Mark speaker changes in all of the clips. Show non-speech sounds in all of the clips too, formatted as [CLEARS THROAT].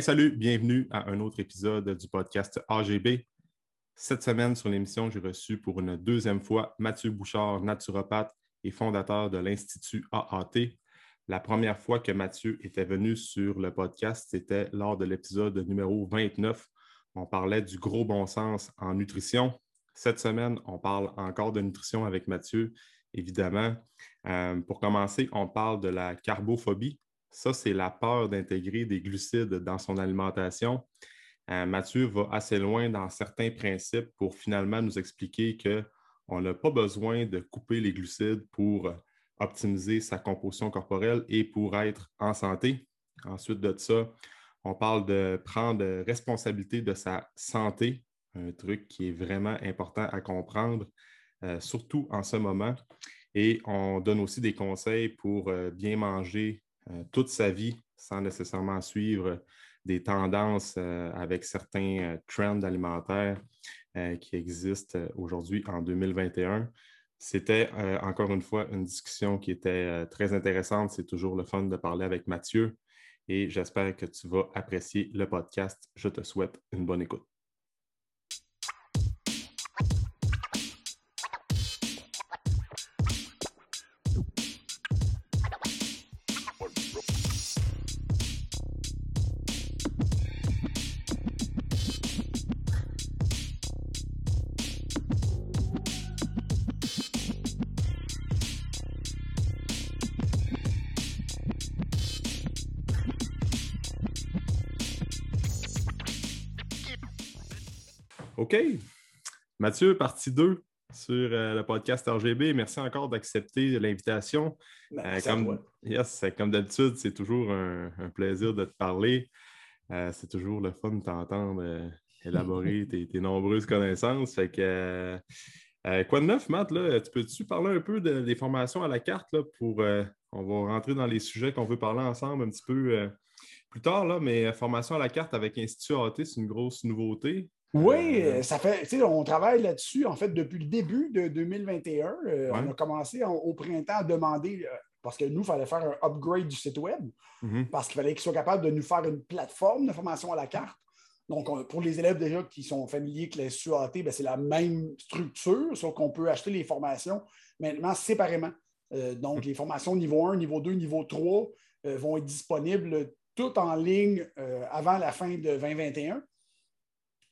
Speaker 1: Salut, bienvenue à un autre épisode du podcast AGB. Cette semaine, sur l'émission, j'ai reçu pour une deuxième fois Mathieu Bouchard, naturopathe et fondateur de l'Institut AAT. La première fois que Mathieu était venu sur le podcast, c'était lors de l'épisode numéro 29. On parlait du gros bon sens en nutrition. Cette semaine, on parle encore de nutrition avec Mathieu, évidemment. Euh, pour commencer, on parle de la carbophobie. Ça, c'est la peur d'intégrer des glucides dans son alimentation. Euh, Mathieu va assez loin dans certains principes pour finalement nous expliquer qu'on n'a pas besoin de couper les glucides pour optimiser sa composition corporelle et pour être en santé. Ensuite de ça, on parle de prendre responsabilité de sa santé, un truc qui est vraiment important à comprendre, euh, surtout en ce moment. Et on donne aussi des conseils pour euh, bien manger toute sa vie sans nécessairement suivre des tendances euh, avec certains euh, trends alimentaires qui existent aujourd'hui en 2021. C'était encore une fois une discussion qui était très intéressante. C'est toujours le fun de parler avec Mathieu et j'espère que tu vas apprécier le podcast. Je te souhaite une bonne écoute. Mathieu, partie 2 sur euh, le podcast RGB. Merci encore d'accepter l'invitation. Euh, comme yes, comme d'habitude, c'est toujours un, un plaisir de te parler. Euh, c'est toujours le fun de t'entendre euh, élaborer [LAUGHS] tes, tes nombreuses connaissances. Fait que, quoi de neuf, Matt? Là? Tu peux-tu parler un peu de- des formations à la carte là, pour. on va rentrer dans les sujets qu'on veut parler ensemble un petit peu plus tard, là, mais formation à la carte avec Institut AT, c'est une grosse nouveauté.
Speaker 2: Oui,
Speaker 1: Euh,
Speaker 2: euh, ça fait, tu sais, on travaille là-dessus, en fait, depuis le début de 2021. Euh,
Speaker 1: Ouais.
Speaker 2: On a commencé en- au printemps à demander, euh, parce que nous, il fallait faire un upgrade du site Web,
Speaker 1: Mhm.
Speaker 2: parce qu'il fallait qu'ils soient capables de nous faire une plateforme de formation à la carte. Donc, on- pour les élèves déjà qui sont familiers avec l'Institut AT, ben, c'est la même structure, sauf qu'on peut acheter les formations maintenant séparément. Euh, donc, les formations niveau 1, niveau 2, niveau 3 euh, vont être disponibles toutes en ligne avant la fin de 2021.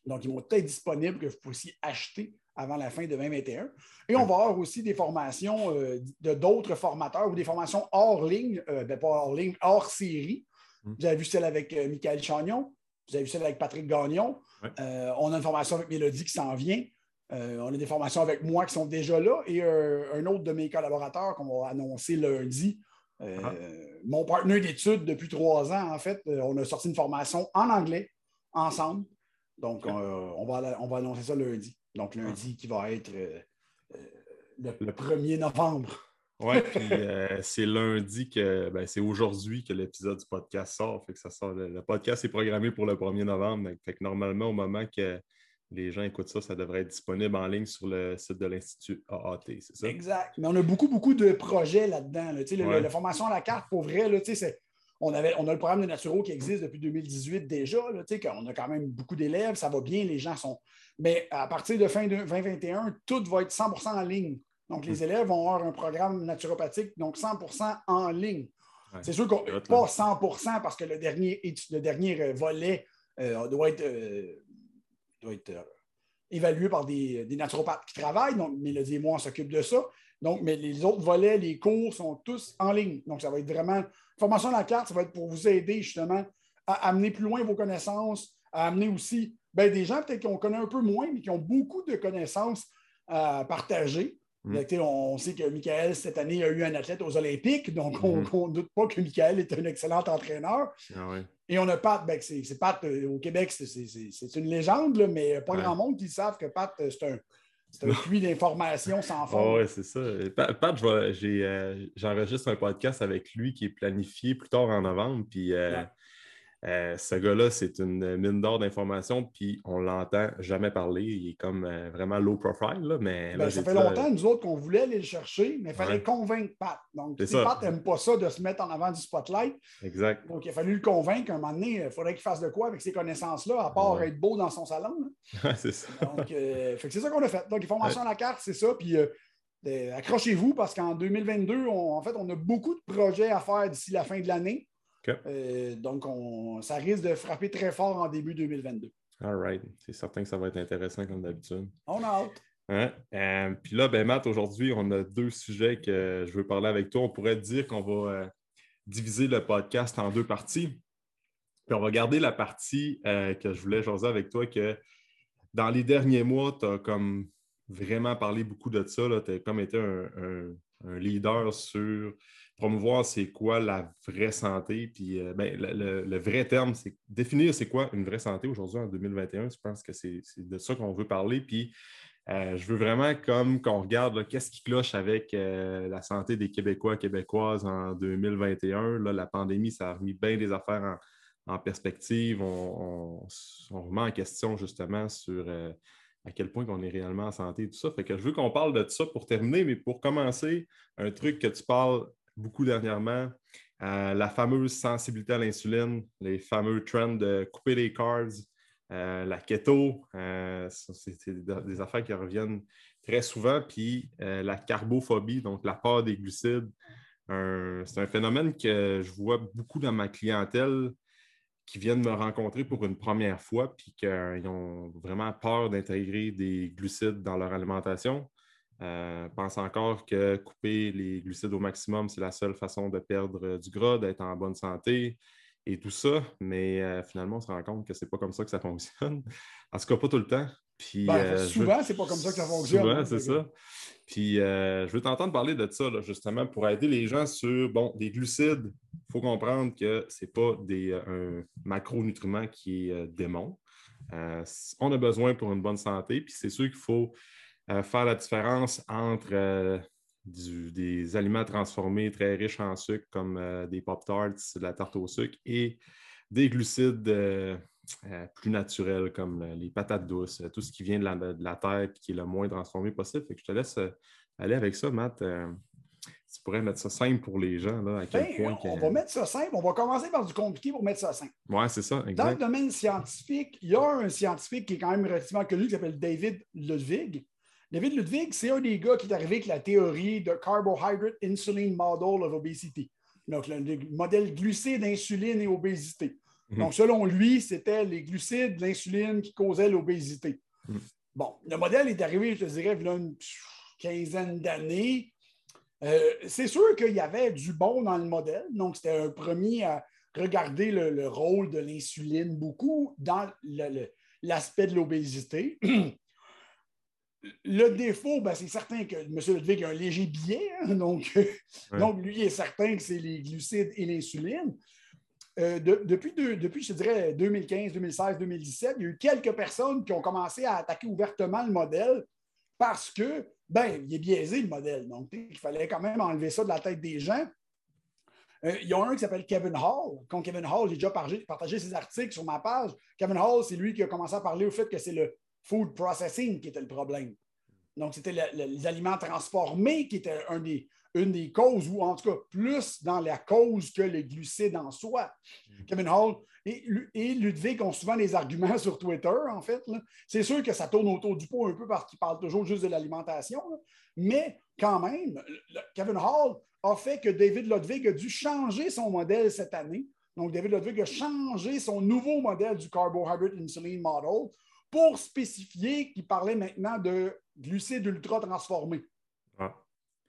Speaker 2: Donc, ils vont être disponibles que vous puissiez acheter avant la fin de 2021. Et on va avoir aussi des formations euh, de d'autres formateurs ou des formations hors ligne, euh, ben, pas hors ligne, hors série.
Speaker 1: Mm.
Speaker 2: Vous avez vu celle avec euh, Michael Chagnon, vous avez vu celle avec Patrick Gagnon.
Speaker 1: Ouais.
Speaker 2: Euh, on a une formation avec Mélodie qui s'en vient. Euh, on a des formations avec moi qui sont déjà là et un autre de mes collaborateurs qu'on va annoncer lundi.
Speaker 1: Ah.
Speaker 2: Mon partenaire d'études depuis trois ans, en fait, on a sorti une formation en anglais ensemble. Donc, euh, on, va, on va annoncer ça lundi. Donc, lundi qui va être euh, euh, le, le 1er novembre.
Speaker 1: Oui, [LAUGHS] puis euh, c'est lundi que ben, c'est aujourd'hui que l'épisode du podcast sort. Fait que ça sort. Le, le podcast est programmé pour le 1er novembre. donc, Fait que normalement, au moment que les gens écoutent ça, ça devrait être disponible en ligne sur le site de l'Institut AAT, c'est ça?
Speaker 2: Exact. Mais on a beaucoup, beaucoup de projets là-dedans. là. Tu sais,
Speaker 1: Ouais.
Speaker 2: La formation à la carte, pour vrai, là, tu sais, c'est- on, avait, on a le programme de Naturo qui existe depuis 2018 déjà. Là, tu sais, qu'on a quand même beaucoup d'élèves, ça va bien, les gens sont. Mais à partir de fin de 2021, tout va être 100% en ligne. Donc, les élèves vont avoir un programme naturopathique, donc 100% en ligne.
Speaker 1: Ouais.
Speaker 2: C'est sûr qu'on pas 100% parce que le dernier, le dernier euh, volet euh, doit être, euh, doit être euh, évalué par des, des naturopathes qui travaillent. Donc, Mélodie et moi, on s'occupe de ça. Donc, mais les autres volets, les cours sont tous en ligne. Donc, ça va être vraiment. Formation à la carte, ça va être pour vous aider justement à amener plus loin vos connaissances, à amener aussi ben, des gens peut-être qu'on connaît un peu moins, mais qui ont beaucoup de connaissances à partager.
Speaker 1: Mm.
Speaker 2: Ben, On sait que Michael, cette année, a eu un athlète aux Olympiques, donc on
Speaker 1: Mhm.
Speaker 2: ne doute pas que Michael est un excellent entraîneur.
Speaker 1: Ah.
Speaker 2: Et on a Pat, ben, c'est Pat euh, au Québec, c'est- une légende, là, mais pas
Speaker 1: Ouais.
Speaker 2: grand monde qui savent que Pat, euh, c'est un, c'est un puits d'informations sans
Speaker 1: Ah
Speaker 2: fond.
Speaker 1: ouais, c'est ça. Pat, Pat, euh, j'enregistre un podcast avec lui qui est planifié plus tard en novembre. Puis euh,
Speaker 2: Ouais.
Speaker 1: Euh, ce gars-là, c'est une mine d'or d'informations, puis on l'entend jamais parler. Il est comme euh, vraiment low profile. mais
Speaker 2: ben, ça fait longtemps, nous autres, qu'on voulait aller le chercher, mais il fallait convaincre Pat. Donc, Pat n'aime pas ça de se mettre en avant du spotlight.
Speaker 1: Exact.
Speaker 2: Donc, il a fallu le convaincre. un moment donné, il faudrait qu'il fasse de quoi avec ces connaissances-là, à part être beau dans son salon. [LAUGHS]
Speaker 1: c'est ça.
Speaker 2: Donc, euh, c'est ça qu'on a fait. Donc, formation à la carte, c'est ça. Puis, accrochez-vous parce qu'en 2022, en fait, on a beaucoup de projets à faire d'ici la fin de l'année. Euh, donc, ça risque de frapper très fort en début 2022.
Speaker 1: All right. C'est certain que ça va être intéressant comme d'habitude.
Speaker 2: On a hâte.
Speaker 1: Hein? Euh, puis là, ben, Matt, aujourd'hui, on a deux sujets que je veux parler avec toi. On pourrait dire qu'on va euh, diviser le podcast en deux parties. Puis on va garder la partie que je voulais jaser avec toi, que dans les derniers mois, tu as comme vraiment parlé beaucoup de ça. Tu as comme été un leader sur promouvoir c'est quoi la vraie santé. Puis euh, ben, le, vrai terme, c'est définir c'est quoi une vraie santé aujourd'hui en 2021. Je pense que c'est de ça qu'on veut parler. Puis euh, je veux vraiment comme qu'on regarde qu'est-ce qui cloche avec euh, la santé des Québécois et Québécoises en 2021. Là, la pandémie, ça a remis bien des affaires en, perspective. On, remet en question justement sur à quel point on est réellement en santé et tout ça. Fait que je veux qu'on parle de ça pour terminer, mais pour commencer, un truc que tu parles beaucoup dernièrement. Euh, la fameuse sensibilité à l'insuline, les fameux trends de couper les carbs, euh, la keto, euh, c'est des affaires qui reviennent très souvent. Puis la carbophobie, donc la part des glucides, c'est un phénomène que je vois beaucoup dans ma clientèle qui viennent me rencontrer pour une première fois, puis qu'ils ont vraiment peur d'intégrer des glucides dans leur alimentation. Euh, pense encore que couper les glucides au maximum, c'est la seule façon de perdre du gras, d'être en bonne santé et tout ça. Mais euh, finalement, on se rend compte que c'est pas comme ça que ça fonctionne. En tout cas, pas tout le temps.
Speaker 2: Puis, ben, euh, souvent, c'est pas comme ça que ça fonctionne.
Speaker 1: Souvent, c'est ça. Puis, je veux t'entendre parler de ça, justement, pour aider les gens sur, bon, des glucides. Il faut comprendre que ce n'est pas des, un macronutriment qui est démon. on a besoin pour une bonne santé. Puis, c'est sûr qu'il faut euh, faire la différence entre euh, des aliments transformés très riches en sucre comme euh, des Pop-Tarts, de la tarte au sucre, et des glucides plus naturels comme les patates douces, tout ce qui vient de la, terre et qui est le moins transformé possible. je te laisse aller avec ça, Matt. tu pourrais mettre ça simple pour les gens. Là, à quel
Speaker 2: ben, point on va mettre ça simple. On va commencer par du compliqué pour mettre ça simple.
Speaker 1: Oui, c'est ça.
Speaker 2: Dans le domaine scientifique, il y a un scientifique qui est quand même relativement connu qui s'appelle David Ludwig, David Ludwig, c'est un des gars qui est arrivé avec la théorie de Carbohydrate Insulin Model of Obesity. Donc, le, modèle glucide, insuline et obésité. Mhm. Donc, selon lui, c'était les glucides, l'insuline qui causaient l'obésité. Mhm. Bon, le modèle est arrivé, je te dirais, il y a une quinzaine d'années. Euh, c'est sûr qu'il y avait du bon dans le modèle. Donc, c'était un premier à regarder le, rôle de l'insuline beaucoup dans l'aspect de l'obésité. [CLEARS THROAT] Le défaut, ben, c'est certain que M. Ludwig a un léger biais. Hein, donc, donc, lui est certain que c'est les glucides et l'insuline. Euh, depuis, depuis, je dirais, 2015, 2016, 2017, il y a eu quelques personnes qui ont commencé à attaquer ouvertement le modèle parce que, ben, il est biaisé le modèle. Donc, il fallait quand même enlever ça de la tête des gens. Euh, il y a un qui s'appelle Kevin Hall. Quand Kevin Hall, j'ai déjà partagé ses articles sur ma page. Kevin Hall, c'est lui qui a commencé à parler au fait que c'est le food processing qui était le problème. Donc, c'était les aliments transformés qui étaient une des causes, ou en tout cas plus dans la cause que les glucides en soi. Mm. Kevin Hall et, Ludwig ont souvent des arguments sur Twitter, en fait. C'est sûr que ça tourne autour du pot un peu parce qu'ils parlent toujours juste de l'alimentation, mais quand même, Kevin Hall a fait que David Ludwig a dû changer son modèle cette année. Donc, David Ludwig a changé son nouveau modèle du Carbohydrate Insulin Model pour spécifier qu'il parlait maintenant de glucides ultra transformés. Ah.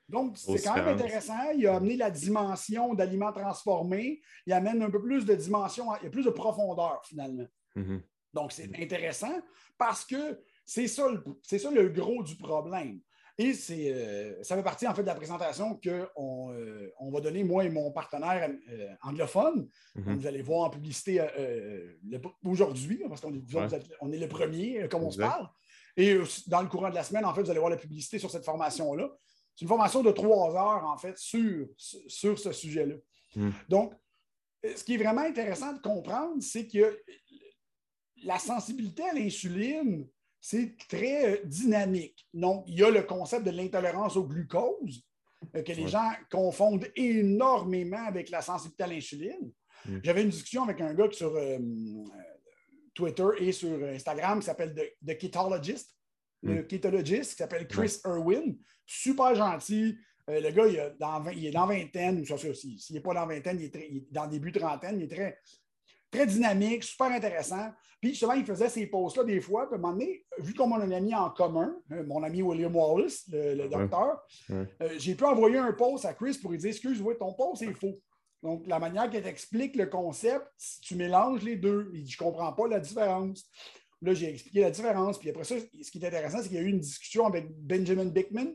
Speaker 2: Donc, c'est quand même intéressant. Il a amené la dimension d'aliments transformés. Il amène un peu plus de dimension, il y a plus de profondeur finalement. Mm-hmm. Donc, c'est intéressant parce que c'est ça, ça, le gros du problème. Et c'est, euh, ça fait partie en fait de la présentation qu'on euh, on va donner, moi et mon partenaire euh, anglophone. Mhm. Vous allez voir en publicité aujourd'hui, parce qu'on est, on est le premier, comme on se parle. Et dans le courant de la semaine, en fait, vous allez voir la publicité sur cette formation-là. C'est une formation de trois heures, en fait, sur, sur ce sujet-là. Mhm. Donc, ce qui est vraiment intéressant de comprendre, c'est que la sensibilité à l'insuline, c'est très euh, dynamique. Donc, il y a le concept de l'intolérance au glucose, euh, que les gens confondent énormément avec la sensibilité à l'insuline. Mm. J'avais une discussion avec un gars sur euh, Twitter et sur Instagram qui s'appelle The, Ketologist, le mm. ketologist, qui s'appelle Chris Irwin. Super gentil. le gars, il, dans, il, est dans vingtaine, ou ça, aussi. S'il n'est pas dans vingtaine, il est, il est dans le début trentaine. Il est très, très dynamique, super intéressant. Puis justement, il faisait ces posts-là des fois. Puis à un moment donné, vu qu'on a un ami en commun, euh, mon ami William Wallace, le, docteur, euh, j'ai pu envoyer un post à Chris pour lui dire Excuse-moi, ton post est faux. Donc, la manière qu'elle explique le concept, si tu mélanges les deux, il dit Je ne comprends pas la différence. Là, j'ai expliqué la différence. Puis après ça, ce qui est intéressant, c'est qu'il y a eu une discussion avec Benjamin Bickman.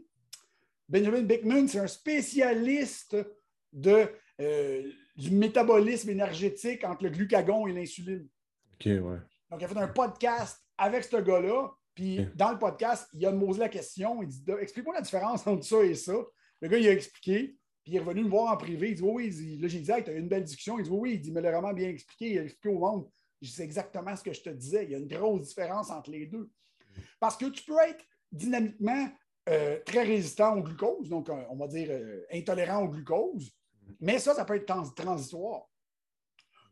Speaker 2: Benjamin Bickman, c'est un spécialiste de euh, du métabolisme énergétique entre le glucagon et l'insuline.
Speaker 1: OK, ouais.
Speaker 2: Donc, il a fait un podcast avec ce gars-là. Puis, dans le podcast, il a posé la question. Il dit Explique-moi la différence entre ça et ça. Le gars, il a expliqué. Puis, il est revenu me voir en privé. Il dit Oui, oui. Là, j'ai dit Tu as eu une belle discussion. Il dit Oui, oui. Il dit Mais l'a vraiment bien expliqué. Il a expliqué au monde. Je C'est exactement ce que je te disais. Il y a une grosse différence entre les deux. Parce que tu peux être dynamiquement euh, très résistant au glucose, donc euh, on va dire euh, intolérant au glucose, mais ça, ça peut être transitoire.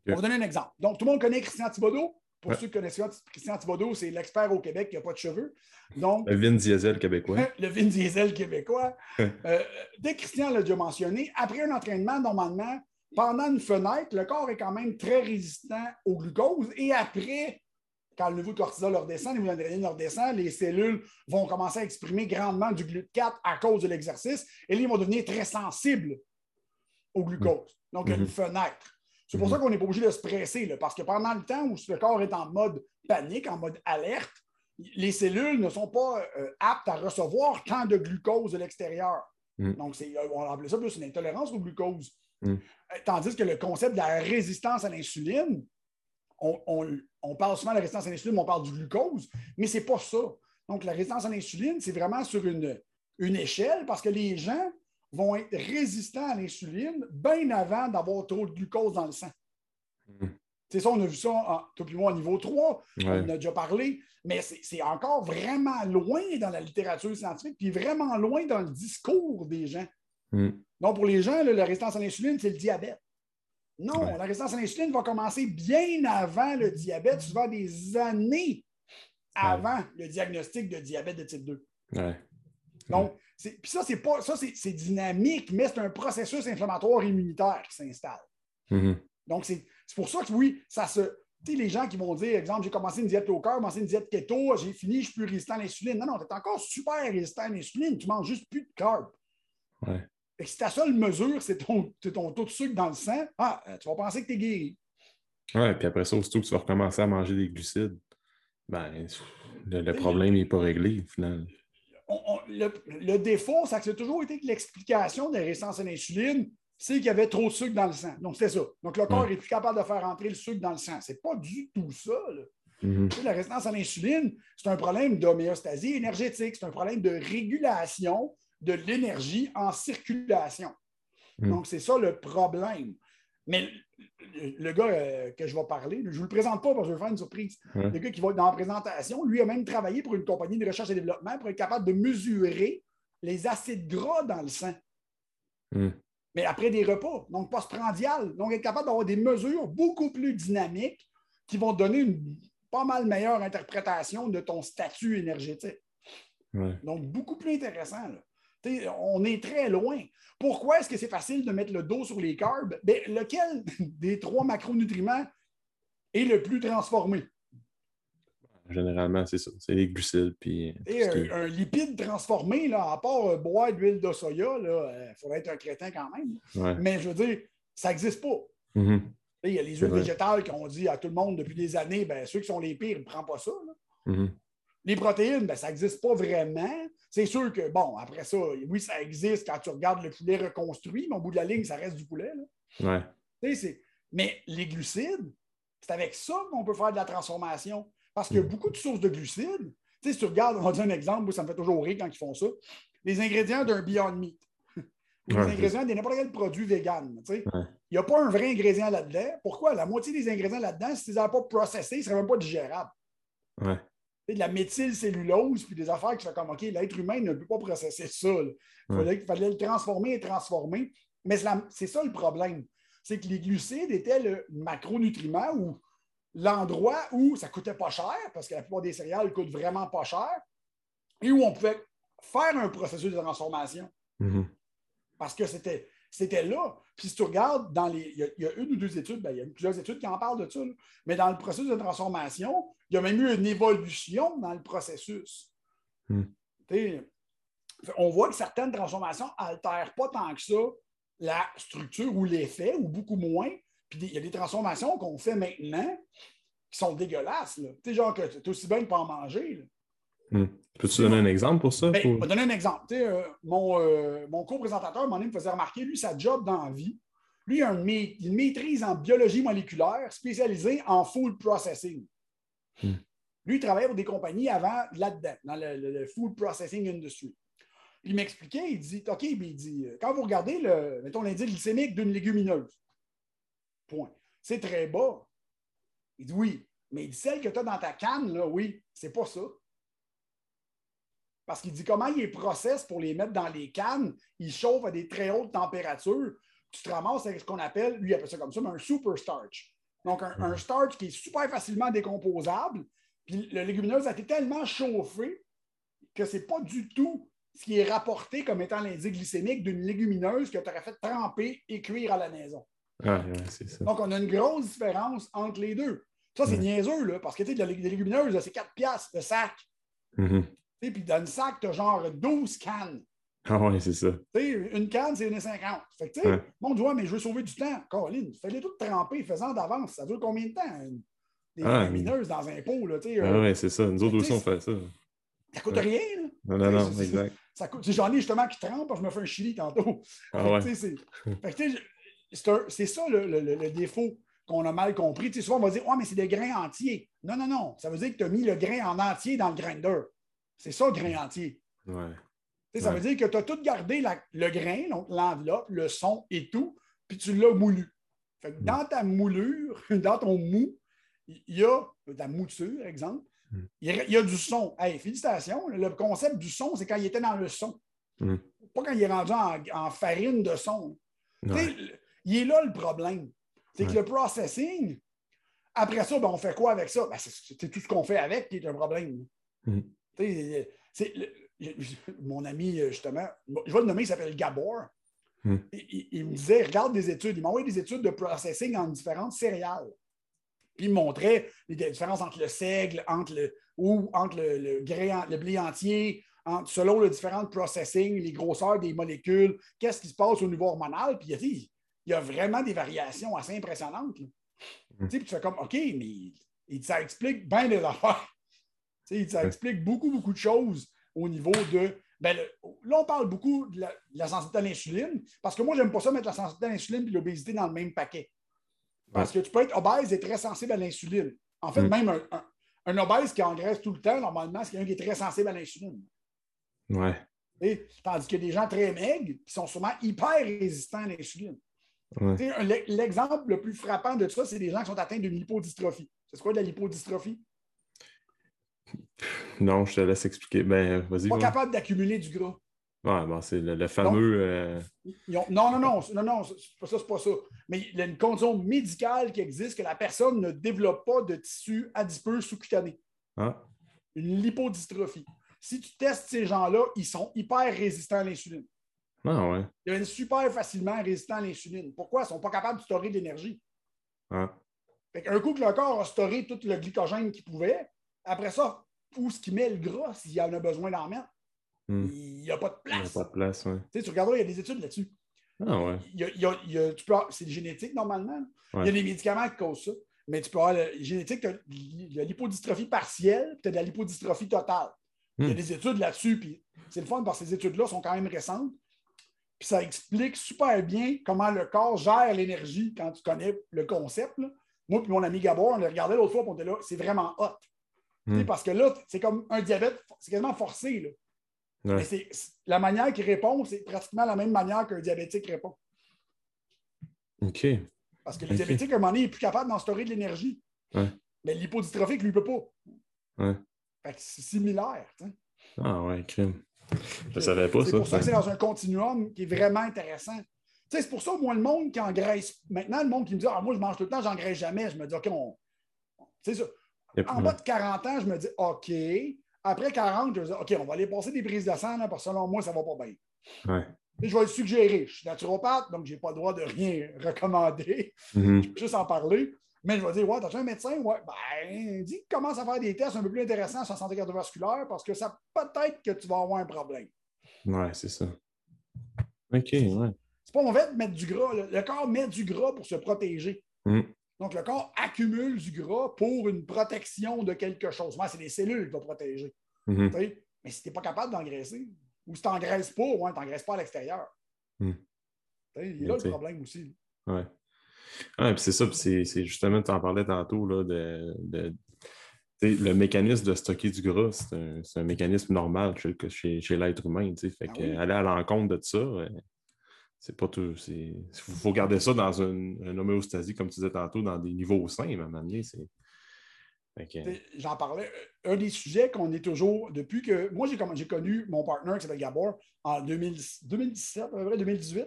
Speaker 2: On va donner un exemple. Donc, tout le monde connaît Christian Thibodeau. Pour ceux qui connaissent Christian Thibodeau, c'est l'expert au Québec qui n'a pas de cheveux. Donc,
Speaker 1: le Vin Diesel québécois. [LAUGHS]
Speaker 2: le Vin Diesel québécois. euh, dès que Christian l'a déjà mentionné, après un entraînement, normalement, pendant une fenêtre, le corps est quand même très résistant au glucose. Et après, quand le niveau de cortisol leur descend, le niveau d'adrénaline leur descend, les cellules vont commencer à exprimer grandement du GLUT4 à cause de l'exercice. Et là, ils vont devenir très sensibles au glucose. Donc, il y a une mhm. fenêtre. C'est pour ça mhm. qu'on n'est pas obligé de se presser, parce que pendant le temps où le corps est en mode panique, en mode alerte, les cellules ne sont pas euh, aptes à recevoir tant de glucose de l'extérieur. Mhm. Donc, euh, on appelle ça plus une intolérance au glucose. Euh, tandis que le concept de la résistance à l'insuline, on, parle souvent de la résistance à l'insuline, mais on parle du glucose, mais ce n'est pas ça. Donc, la résistance à l'insuline, c'est vraiment sur une, une échelle parce que les gens vont être résistants à l'insuline bien avant d'avoir trop de glucose dans le sang. Hmm. C'est ça, on a vu ça, tout moi, au niveau 3, on en a déjà parlé, mais c'est encore vraiment loin dans la littérature scientifique, puis vraiment loin dans le discours des gens. Hmm. Donc, pour les gens, la résistance à l'insuline, c'est le diabète. Non, la résistance à l'insuline va commencer bien avant le diabète, souvent des années avant le diagnostic de diabète de type 2. Donc, puis ça, c'est pas ça, c'est dynamique, mais c'est un processus inflammatoire immunitaire qui s'installe. Mm-hmm. Donc, c'est pour ça que oui, ça se. Tu sais, les gens qui vont dire, exemple, j'ai commencé une diète au cœur, commencé une diète keto, j'ai fini, je suis plus résistant à l'insuline. Non, non, tu es encore super résistant à l'insuline, tu manges juste plus de carbs.
Speaker 1: Ouais.
Speaker 2: Et si ta seule mesure, c'est ton, ton, taux de sucre dans le sang, ah, euh, tu vas penser que tu es guéri.
Speaker 1: Oui, puis après ça, aussitôt que tu vas recommencer à manger des glucides, ben, le, problème n'est pas réglé, au final
Speaker 2: le, défaut, c'est que c'est toujours été que l'explication de la résistance à l'insuline, c'est qu'il y avait trop de sucre dans le sang. Donc, c'est ça. Donc, le corps est plus capable de faire entrer le sucre dans le sang. Ce n'est pas du tout ça. La résistance à l'insuline, c'est un problème d'homéostasie énergétique, c'est un problème de régulation de l'énergie en circulation. Mm. Donc, c'est ça le problème. Mais le gars euh, que je vais parler, je ne vous le présente pas parce que je vais faire une surprise. Le gars qui va être dans la présentation, lui a même travaillé pour une compagnie de recherche et développement pour être capable de mesurer les acides gras dans le sang.
Speaker 1: Hmm.
Speaker 2: Mais après des repas, donc postprandial. Donc, être capable d'avoir des mesures beaucoup plus dynamiques qui vont donner une pas mal meilleure interprétation de ton statut énergétique. Donc, beaucoup plus intéressant. On est très loin. Pourquoi est-ce que c'est facile de mettre le dos sur les carbs? Ben, lequel [LAUGHS] des trois macronutriments est le plus transformé?
Speaker 1: Généralement, c'est ça. C'est les glucides. Puis
Speaker 2: un, lipide transformé, là, à part euh, boire de l'huile de soya, il euh, faudrait être un crétin quand même. Mais je veux dire, ça n'existe pas.
Speaker 1: Mm-hmm.
Speaker 2: Il y a les huiles végétales qui ont dit à tout le monde depuis des années, ben, ceux qui sont les pires ne prennent pas ça.
Speaker 1: Mm-hmm.
Speaker 2: Les protéines, ben, ça n'existe pas vraiment. C'est sûr que, bon, après ça, oui, ça existe quand tu regardes le poulet reconstruit, mais au bout de la ligne, ça reste du poulet. Mais les glucides, c'est avec ça qu'on peut faire de la transformation. Parce qu'il y a mm. beaucoup de sources de glucides. si tu regardes, on va dire un exemple, ça me fait toujours rire quand ils font ça. Les ingrédients d'un Beyond Meat. les ingrédients de n'importe quel produit vegan. Il n'y a pas un vrai ingrédient là-dedans. Pourquoi? La moitié des ingrédients là-dedans, si tu ne les avais pas processés, ils ne seraient même pas digérables.
Speaker 1: Ouais.
Speaker 2: De la méthylcellulose, puis des affaires qui sont comme OK, l'être humain ne peut pas processer ça. Il fallait, le transformer et transformer. Mais c'est ça le problème. C'est que les glucides étaient le macronutriment ou l'endroit où ça ne coûtait pas cher, parce que la plupart des céréales coûtent vraiment pas cher, et où on pouvait faire un processus de transformation.
Speaker 1: Mm-hmm.
Speaker 2: Parce que c'était, c'était là. Puis si tu regardes dans les. Il y, a, une ou deux études, ben, il y a plusieurs études qui en parlent de ça, mais dans le processus de transformation, il y a même eu une évolution dans le processus.
Speaker 1: Mm.
Speaker 2: On voit que certaines transformations n'altèrent pas tant que ça la structure ou l'effet, ou beaucoup moins. Puis il y a des transformations qu'on fait maintenant qui sont dégueulasses. Tu sais, genre que tu aussi bien de pas en manger.
Speaker 1: Hmm. Peux-tu donner un exemple pour ça?
Speaker 2: Ben, je vais donner un exemple. Euh, mon, euh, mon co-présentateur, me faisait remarquer, lui, sa job dans la vie, lui, il a une, maîtrise en biologie moléculaire spécialisée en food processing.
Speaker 1: Hmm.
Speaker 2: Lui, il travaillait pour des compagnies avant là-dedans, dans le, food processing industry. Il m'expliquait, il dit OK, il dit, quand vous regardez le, mettons, l'indice glycémique d'une légumineuse, point, c'est très bas. Il dit oui, mais celle que tu as dans ta canne, là, oui, c'est pas ça. Parce qu'il dit comment il est process pour les mettre dans les cannes, il chauffe à des très hautes températures. Tu te ramasses avec ce qu'on appelle, lui il appelle ça comme ça, mais un super starch. Donc un, starch qui est super facilement décomposable. Puis le légumineuse a été tellement chauffé que ce n'est pas du tout ce qui est rapporté comme étant l'indice glycémique d'une légumineuse que tu aurais fait tremper et cuire à la maison. Donc, on a une grosse différence entre les deux. Ça, c'est niaiseux, là, parce que tu sais, des légumineuses, c'est 4 piastres de sac.
Speaker 1: Mm-hmm.
Speaker 2: Puis dans le sac, tu as genre 12 cannes.
Speaker 1: Ah oui, c'est ça.
Speaker 2: une canne, c'est 1,50. Fait que, tu sais, mon doigt, mais je veux sauver du temps. Colin, fais-les tout tremper, faisant d'avance. Ça dure combien de temps? Des ah, légumineuses dans un pot, là, tu sais.
Speaker 1: Ah
Speaker 2: euh,
Speaker 1: oui, c'est ça. Nous autres aussi, on fait ça.
Speaker 2: Ça coûte rien, là.
Speaker 1: Non, non, non, exact.
Speaker 2: Ça coûte... J'en ai justement qui trempe, je me fais un chili tantôt.
Speaker 1: Ah ouais.
Speaker 2: c'est ça le, le, le défaut qu'on a mal compris. Tu sais, souvent, on va dire, oh, mais c'est des grains entiers. Non, non, non. Ça veut dire que tu as mis le grain en entier dans le grinder. C'est ça, le grain entier.
Speaker 1: Ouais.
Speaker 2: Ça veut dire que tu as tout gardé le grain, donc l'enveloppe, le son et tout, puis tu l'as moulu. Fait que dans ta moulure, [LAUGHS] dans ton mou, il y a ta mouture, exemple, mm. il y a du son. Hey, félicitations. Le concept du son, c'est quand il était dans le son.
Speaker 1: Mm.
Speaker 2: Pas quand il est rendu en, farine de son. Il est là le problème. C'est que le processing, après ça, ben, on fait quoi avec ça? Ben, c'est tout ce qu'on fait avec qui est un problème.
Speaker 1: Mm.
Speaker 2: mon ami, justement, je vais le nommer, il s'appelle Gabor.
Speaker 1: Mm.
Speaker 2: Il, me disait, regarde des études. Il m'a envoyé des études de processing en différentes céréales. Puis il montrait les différences entre le seigle, entre le, ou entre le, le, le blé entier, entre, selon le différent processing, les grosseurs des molécules, qu'est-ce qui se passe au niveau hormonal. Puis il a dit, il y a vraiment des variations assez impressionnantes. Mm. Puis tu fais comme, OK, mais ça explique bien des affaires. Ça explique beaucoup, beaucoup de choses au niveau de. Ben, là, on parle beaucoup de la, sensibilité à l'insuline, parce que moi, je n'aime pas ça mettre la sensibilité à l'insuline et l'obésité dans le même paquet. Parce que tu peux être obèse et très sensible à l'insuline. En fait, mm. même un, un, obèse qui engraisse tout le temps, normalement, c'est quelqu'un qui est très sensible à l'insuline.
Speaker 1: Ouais.
Speaker 2: tandis a des gens très maigres qui sont souvent hyper résistants à l'insuline. L'exemple le plus frappant de ça, c'est des gens qui sont atteints d'une lipodystrophie. C'est quoi de la lipodystrophie?
Speaker 1: Non, je te laisse expliquer. Ben, vas-y.
Speaker 2: Pas capable d'accumuler du gras.
Speaker 1: Ouais, bon, c'est le, fameux. Euh,
Speaker 2: non, non, non, non, non, ça, c'est pas ça. Mais il y a une condition médicale qui existe que la personne ne développe pas de tissu adipeux sous-cutané.
Speaker 1: Ah.
Speaker 2: Une lipodystrophie. Si tu testes ces gens-là, ils sont hyper résistants à l'insuline.
Speaker 1: Ah ouais.
Speaker 2: Ils deviennent super facilement résistants à l'insuline. Pourquoi? Ils ne sont pas capables de stocker de l'énergie.
Speaker 1: Ah.
Speaker 2: Un coup que le corps a storé tout le glycogène qu'il pouvait, après ça, où ce qui met le gras s'il y en a besoin d'en mettre?
Speaker 1: Hmm.
Speaker 2: Il n'y a pas de place. Il n'y
Speaker 1: a pas de place, oui.
Speaker 2: Tu, sais, tu regarderas, il y a des études là-dessus.
Speaker 1: Ah ouais.
Speaker 2: c'est génétique normalement. Il y a des médicaments qui causent ça. Mais tu peux avoir la génétique, il y a l'hypodystrophie partielle, tu as de la lipodystrophie totale. Il y a hmm. des études là-dessus, puis c'est le fun parce que ces études-là sont quand même récentes. Puis ça explique super bien comment le corps gère l'énergie quand tu connais le concept. Moi et mon ami Gabor, on l'a regardé l'autre fois, on était là, c'est vraiment hot. Hmm. Parce que là, c'est comme un diabète, c'est quasiment forcé. Mais c'est, la manière qu'il répond, c'est pratiquement la même manière qu'un diabétique répond.
Speaker 1: OK.
Speaker 2: Parce que le diabétique, à un moment donné, il est plus capable d'instaurer de l'énergie. Mais l'hypodystrophique, lui, ne peut pas.
Speaker 1: Ouais.
Speaker 2: Fait que c'est similaire.
Speaker 1: Ah ouais, crime. Je ne savais pas ça.
Speaker 2: C'est pour ça que c'est dans un continuum qui est vraiment intéressant. C'est pour ça, moi, le monde qui engraisse. Maintenant, le monde qui me dit Ah, moi, je mange tout le temps, j'engraisse jamais. Je me dis OK, on. C'est ça. En bas de 40 ans, je me dis OK. Après 40, je me dis OK, on va aller passer des prises de sang, parce que selon moi, ça ne va pas bien.
Speaker 1: Ouais.
Speaker 2: je vais le suggérer. Je suis naturopathe, donc je n'ai pas le droit de rien [LAUGHS] recommander.
Speaker 1: Mm-hmm.
Speaker 2: Je peux juste en parler. Mais je vais dire, ouais, t'as-tu un médecin? Ouais, ben, dis commence à faire des tests un peu plus intéressants sur la santé cardiovasculaire parce que ça peut-être que tu vas avoir un problème.
Speaker 1: Ouais, c'est ça. OK, ouais.
Speaker 2: C'est pas mauvais de mettre du gras. Le, corps met du gras pour se protéger.
Speaker 1: Mm.
Speaker 2: Donc, le corps accumule du gras pour une protection de quelque chose. c'est les cellules qui vont protéger.
Speaker 1: Mm-hmm.
Speaker 2: Mais si tu n'es pas capable d'engraisser, ou si tu n'engraisses pas, ouais, tu n'engraisses pas à l'extérieur.
Speaker 1: Mm.
Speaker 2: Il y a là le problème aussi.
Speaker 1: Ouais. Ah, c'est ça, c'est justement, tu en parlais tantôt, là, de, le mécanisme de stocker du gras, c'est un, mécanisme normal chez, chez, l'être humain. Fait ah que, aller à l'encontre de ça, euh, c'est pas tout. Il faut garder ça dans une, une, homéostasie, comme tu disais tantôt, dans des niveaux sains, à un moment donné.
Speaker 2: J'en parlais. Un des sujets qu'on est toujours, depuis que. Moi, j'ai connu mon partenaire qui s'appelle Gabor en 2017, à peu près 2018.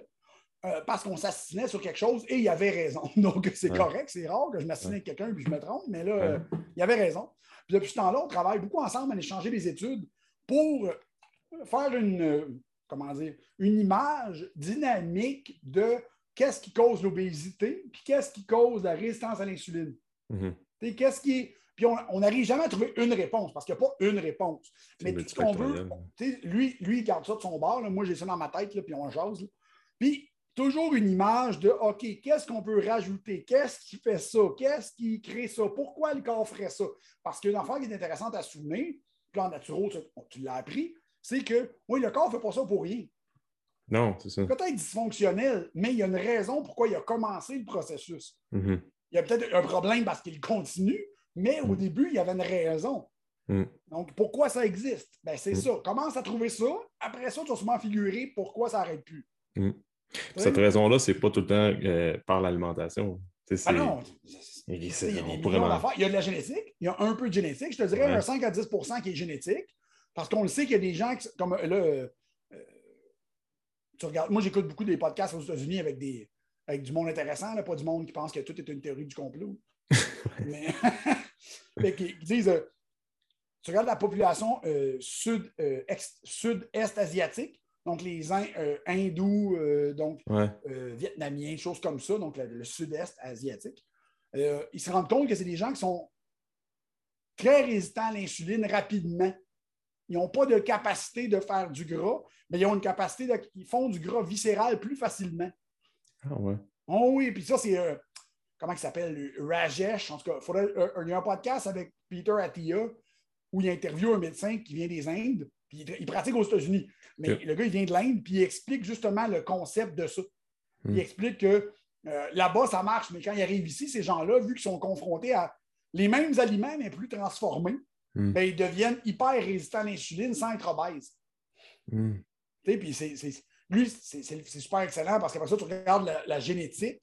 Speaker 2: Euh, parce qu'on s'assinait sur quelque chose et il avait raison. [LAUGHS] Donc, c'est correct, c'est rare que je m'assigne avec quelqu'un et je me trompe, mais là, euh, il avait raison. Puis depuis ce temps-là, on travaille beaucoup ensemble à échanger des études pour faire une, comment dire, une image dynamique de qu'est-ce qui cause l'obésité puis qu'est-ce qui cause la résistance à l'insuline.
Speaker 1: Mm-hmm.
Speaker 2: Qu'est-ce qui Puis on n'arrive jamais à trouver une réponse parce qu'il n'y a pas une réponse. Mais tout ce qu'on veut, lui, lui, il garde ça de son bord. Moi, j'ai ça dans ma tête, là, puis on jase. Puis toujours une image de OK, qu'est-ce qu'on peut rajouter? Qu'est-ce qui fait ça? Qu'est-ce qui crée ça? Pourquoi le corps ferait ça? Parce qu'une affaire qui est intéressante à souvenir, plan naturel, tu l'as appris, c'est que oui, le corps ne fait pas ça pour rien.
Speaker 1: Non, c'est ça.
Speaker 2: Peut-être dysfonctionnel, mais il y a une raison pourquoi il a commencé le processus.
Speaker 1: Mm-hmm.
Speaker 2: Il y a peut-être un problème parce qu'il continue, mais au mm. début, il y avait une raison.
Speaker 1: Mm.
Speaker 2: Donc, pourquoi ça existe? Ben, c'est mm. ça. Commence à trouver ça. Après ça, tu vas sûrement figurer pourquoi ça n'arrête plus.
Speaker 1: Cette raison-là, c'est pas tout le temps euh, par l'alimentation.
Speaker 2: Ah non!
Speaker 1: Il,
Speaker 2: y a de la génétique, il y a un peu de génétique. Je te dirais un 5 à 10% qui est génétique, parce qu'on le sait qu'il y a des gens qui, comme là, euh, tu regardes, moi j'écoute beaucoup des podcasts aux États-Unis avec, des, avec du monde intéressant, pas du monde qui pense que tout est une théorie du complot. [LAUGHS] mais, [LAUGHS] qui, disent, euh, tu regardes la population sud, sud-est asiatique, donc les euh, hindous, euh, donc euh, vietnamiens, choses comme ça, donc le, sud-est asiatique, ils se rendent compte que c'est des gens qui sont très résistants à l'insuline rapidement. Ils n'ont pas de capacité de faire du gras, mais ils ont une capacité de. Ils font du gras viscéral plus facilement.
Speaker 1: Ah ouais.
Speaker 2: Oh oui, puis ça, c'est. comment il s'appelle? Rajesh. En tout cas, il y a un podcast avec Peter Attia où il interviewe un médecin qui vient des Indes, puis il pratique aux États-Unis. Mais le gars, il vient de l'Inde, puis il explique justement le concept de ça. Il hmm. explique que euh, là-bas, ça marche, mais quand ils arrivent ici, ces gens-là, vu qu'ils sont confrontés à les mêmes aliments, mais plus transformés, hmm. ben, ils deviennent hyper résistants à l'insuline sans être obèses. Puis lui, c'est super excellent parce qu'après ça, tu regardes la, génétique,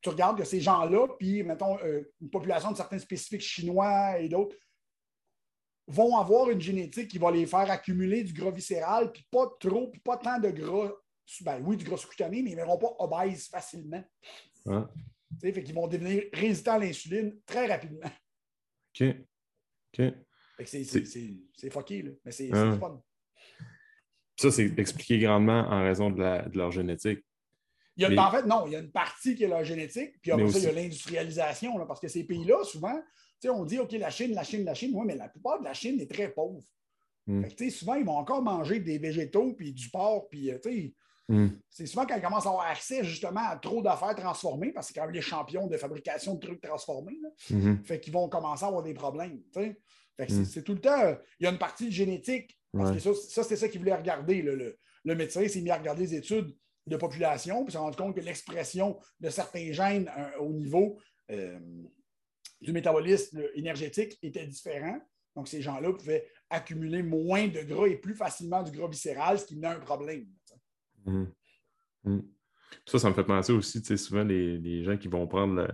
Speaker 2: tu regardes que ces gens-là, puis mettons euh, une population de certains spécifiques chinois et d'autres, vont avoir une génétique qui va les faire accumuler du gras viscéral, puis pas trop, puis pas tant de gras. Ben oui, du gras sous-cutané, mais ils ne verront pas obèses facilement.
Speaker 1: Ah.
Speaker 2: Fait qu'ils vont devenir résistants à l'insuline très rapidement.
Speaker 1: OK. OK.
Speaker 2: C'est fucké, là. mais c'est
Speaker 1: ah.
Speaker 2: fun.
Speaker 1: Ça, c'est expliqué grandement en raison de, la, de leur génétique.
Speaker 2: Il y a, En fait, non, il y a une partie qui est leur génétique, puis après ça, il y a l'industrialisation, parce que ces pays-là, souvent, on dit, OK, la Chine, la Chine, la Chine. Oui, mais la plupart de la Chine est très pauvre.
Speaker 1: Hmm.
Speaker 2: souvent, ils vont encore manger des végétaux, puis du porc, puis euh,
Speaker 1: hmm.
Speaker 2: c'est souvent quand ils commencent à avoir accès justement à trop d'affaires transformées, parce que c'est quand même les champions de fabrication de trucs transformés.
Speaker 1: Hmm.
Speaker 2: Fait qu'ils vont commencer à avoir des problèmes. C'est tout le temps, il y a une partie génétique. Parce que ça, ça c'est ça qu'ils voulaient regarder. Le, médecin s'est mis à regarder les études de population, puis s'est rendu compte que l'expression de certains gènes euh, au niveau euh, du métabolisme énergétique était différent. Donc, ces gens-là pouvaient accumuler moins de gras et plus facilement du gras viscéral, ce qui menait un problème.
Speaker 1: Mhm. Mhm. Ça, ça me fait penser aussi, tu sais, souvent les, gens qui vont prendre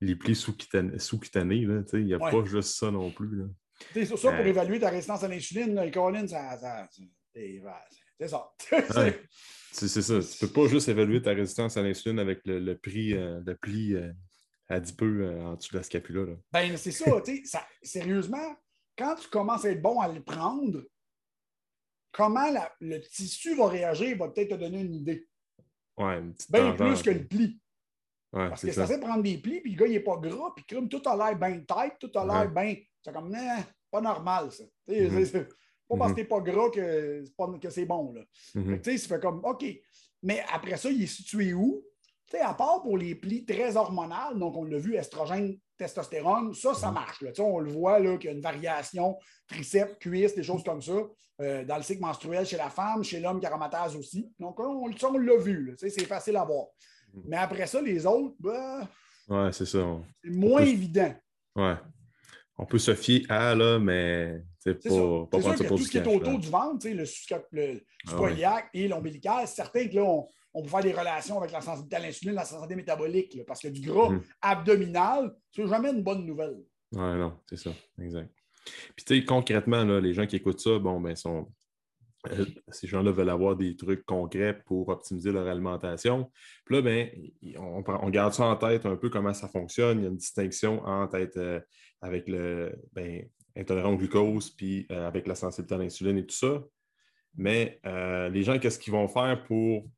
Speaker 1: les plis sous-cutanés, sous il n'y a pas juste ça non plus.
Speaker 2: C'est ça, pour euh. évaluer ta résistance à l'insuline, Colin, ça, ça c'est ça.
Speaker 1: c'est ça. [LAUGHS] Tu ne peux pas juste évaluer ta résistance à l'insuline avec le, prix, euh, le pli euh, adipeux en dessous de la scapula. Là.
Speaker 2: Ben, c'est ça, ça. Sérieusement, quand tu commences à être bon à le prendre, comment le tissu va réagir va peut-être te donner une idée.
Speaker 1: Ouais, une
Speaker 2: Bien plus que le pli.
Speaker 1: Ouais,
Speaker 2: Parce que ça. fait prendre des plis, puis le gars, il n'est pas gras, puis comme tout a l'air bien tête, tout a l'air bien. C'est comme, pas normal, ça. Mm-hmm. C'est pas parce que mm-hmm. t'es pas gras que c'est bon. Là. Mm-hmm. Tu sais, fait comme, OK. Mais après ça, il est situé où? sais, à part pour les plis très hormonales, donc on l'a vu, estrogène, testostérone, ça, ça marche. Là. On le voit qu'il y a une variation, triceps, cuisse, des choses comme ça, euh, dans le cycle menstruel chez la femme, chez l'homme, caromatase aussi. Donc, on, on l'a vu. C'est facile à voir. Mais après ça, les autres, ben,
Speaker 1: ouais, c'est ça.
Speaker 2: C'est moins évident.
Speaker 1: Ouais. On peut se fier à, là, mais c'est pas, pas
Speaker 2: prendre ça pour Tout ce qui est autour du ventre, le, le ah et l'ombilical, certains que là, on, on, peut faire des relations avec la sensibilité à l'insuline, la santé métabolique, parce que du gras mm-hmm. abdominal, c'est jamais une bonne nouvelle.
Speaker 1: Oui, non, c'est ça, exact. Puis, tu sais, concrètement, là, les gens qui écoutent ça, bon, ben, sont, euh, ces gens-là veulent avoir des trucs concrets pour optimiser leur alimentation. Puis là, ben, on, garde ça en tête un peu comment ça fonctionne. Il y a une distinction entre être euh, avec le ben, intolérant au glucose puis euh, avec la sensibilité à l'insuline et tout ça. Mais les gens, qu'est-ce qu'ils vont faire pour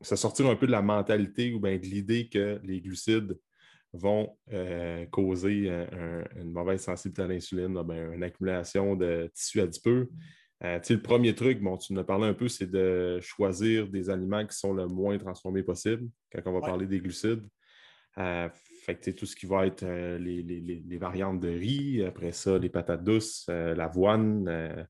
Speaker 1: se sortir un peu de la mentalité ou bien de l'idée que les glucides vont causer une mauvaise sensibilité à l'insuline, ben, une accumulation de tissu adipeux? Euh, le premier truc, bon, tu nous as parlé un peu, c'est de choisir des aliments qui sont le moins transformés possible quand on va parler des glucides. Euh, fait tout ce qui va être euh, les, variantes de riz, après ça, les patates douces, l'avoine,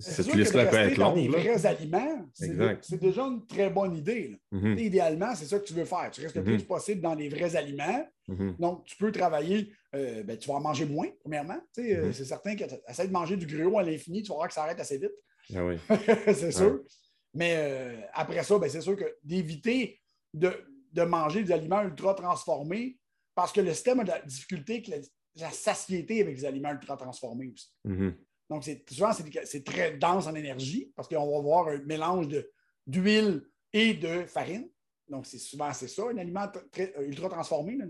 Speaker 2: cette liste-là peut être longue. Les vrais aliments, c'est déjà une très bonne idée. Mm-hmm. Idéalement, c'est ça que tu veux faire. Tu restes le plus mm-hmm. possible dans les vrais aliments. Mm-hmm. Donc, tu peux travailler, euh, ben, tu vas en manger moins, premièrement. Euh, c'est certain que tu essaies de manger du gruau à l'infini, tu vas voir que ça arrête assez vite.
Speaker 1: Ah oui. [LAUGHS]
Speaker 2: c'est sûr. Mais euh, après ça, ben, c'est sûr que d'éviter de, manger des aliments ultra transformés parce que le système a de la difficulté avec la, la satiété avec les aliments ultra transformés aussi. Donc, souvent, c'est très dense en énergie parce qu'on va avoir un mélange d'huile et de farine. Donc, c'est souvent c'est ça, un aliment très, euh, ultra transformé mhm.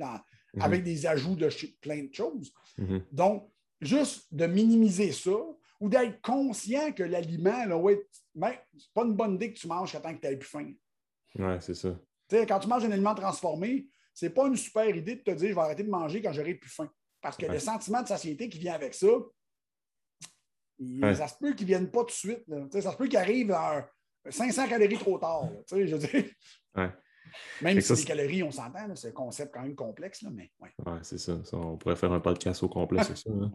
Speaker 2: avec des ajouts de plein de choses. Mhm. Donc, juste de minimiser ça ou d'être conscient que l'aliment, là, ouais, ben, c'est pas une bonne idée que tu manges tant que tu n'as plus faim.
Speaker 1: Oui, c'est ça.
Speaker 2: Quand tu manges un aliment transformé, c'est pas une super idée de te dire je vais arrêter de manger quand j'aurai plus faim. Parce que le sentiment de satiété qui vient avec ça, ça se peut qu'ils ne viennent pas tout de suite. Ça se peut qu'ils arrivent à 500 calories trop tard. je veux Même si les calories, on s'entend, c'est un concept quand même complexe. Là, mais, ouais.
Speaker 1: c'est ça, On pourrait faire un podcast au complet sur ça. Hein.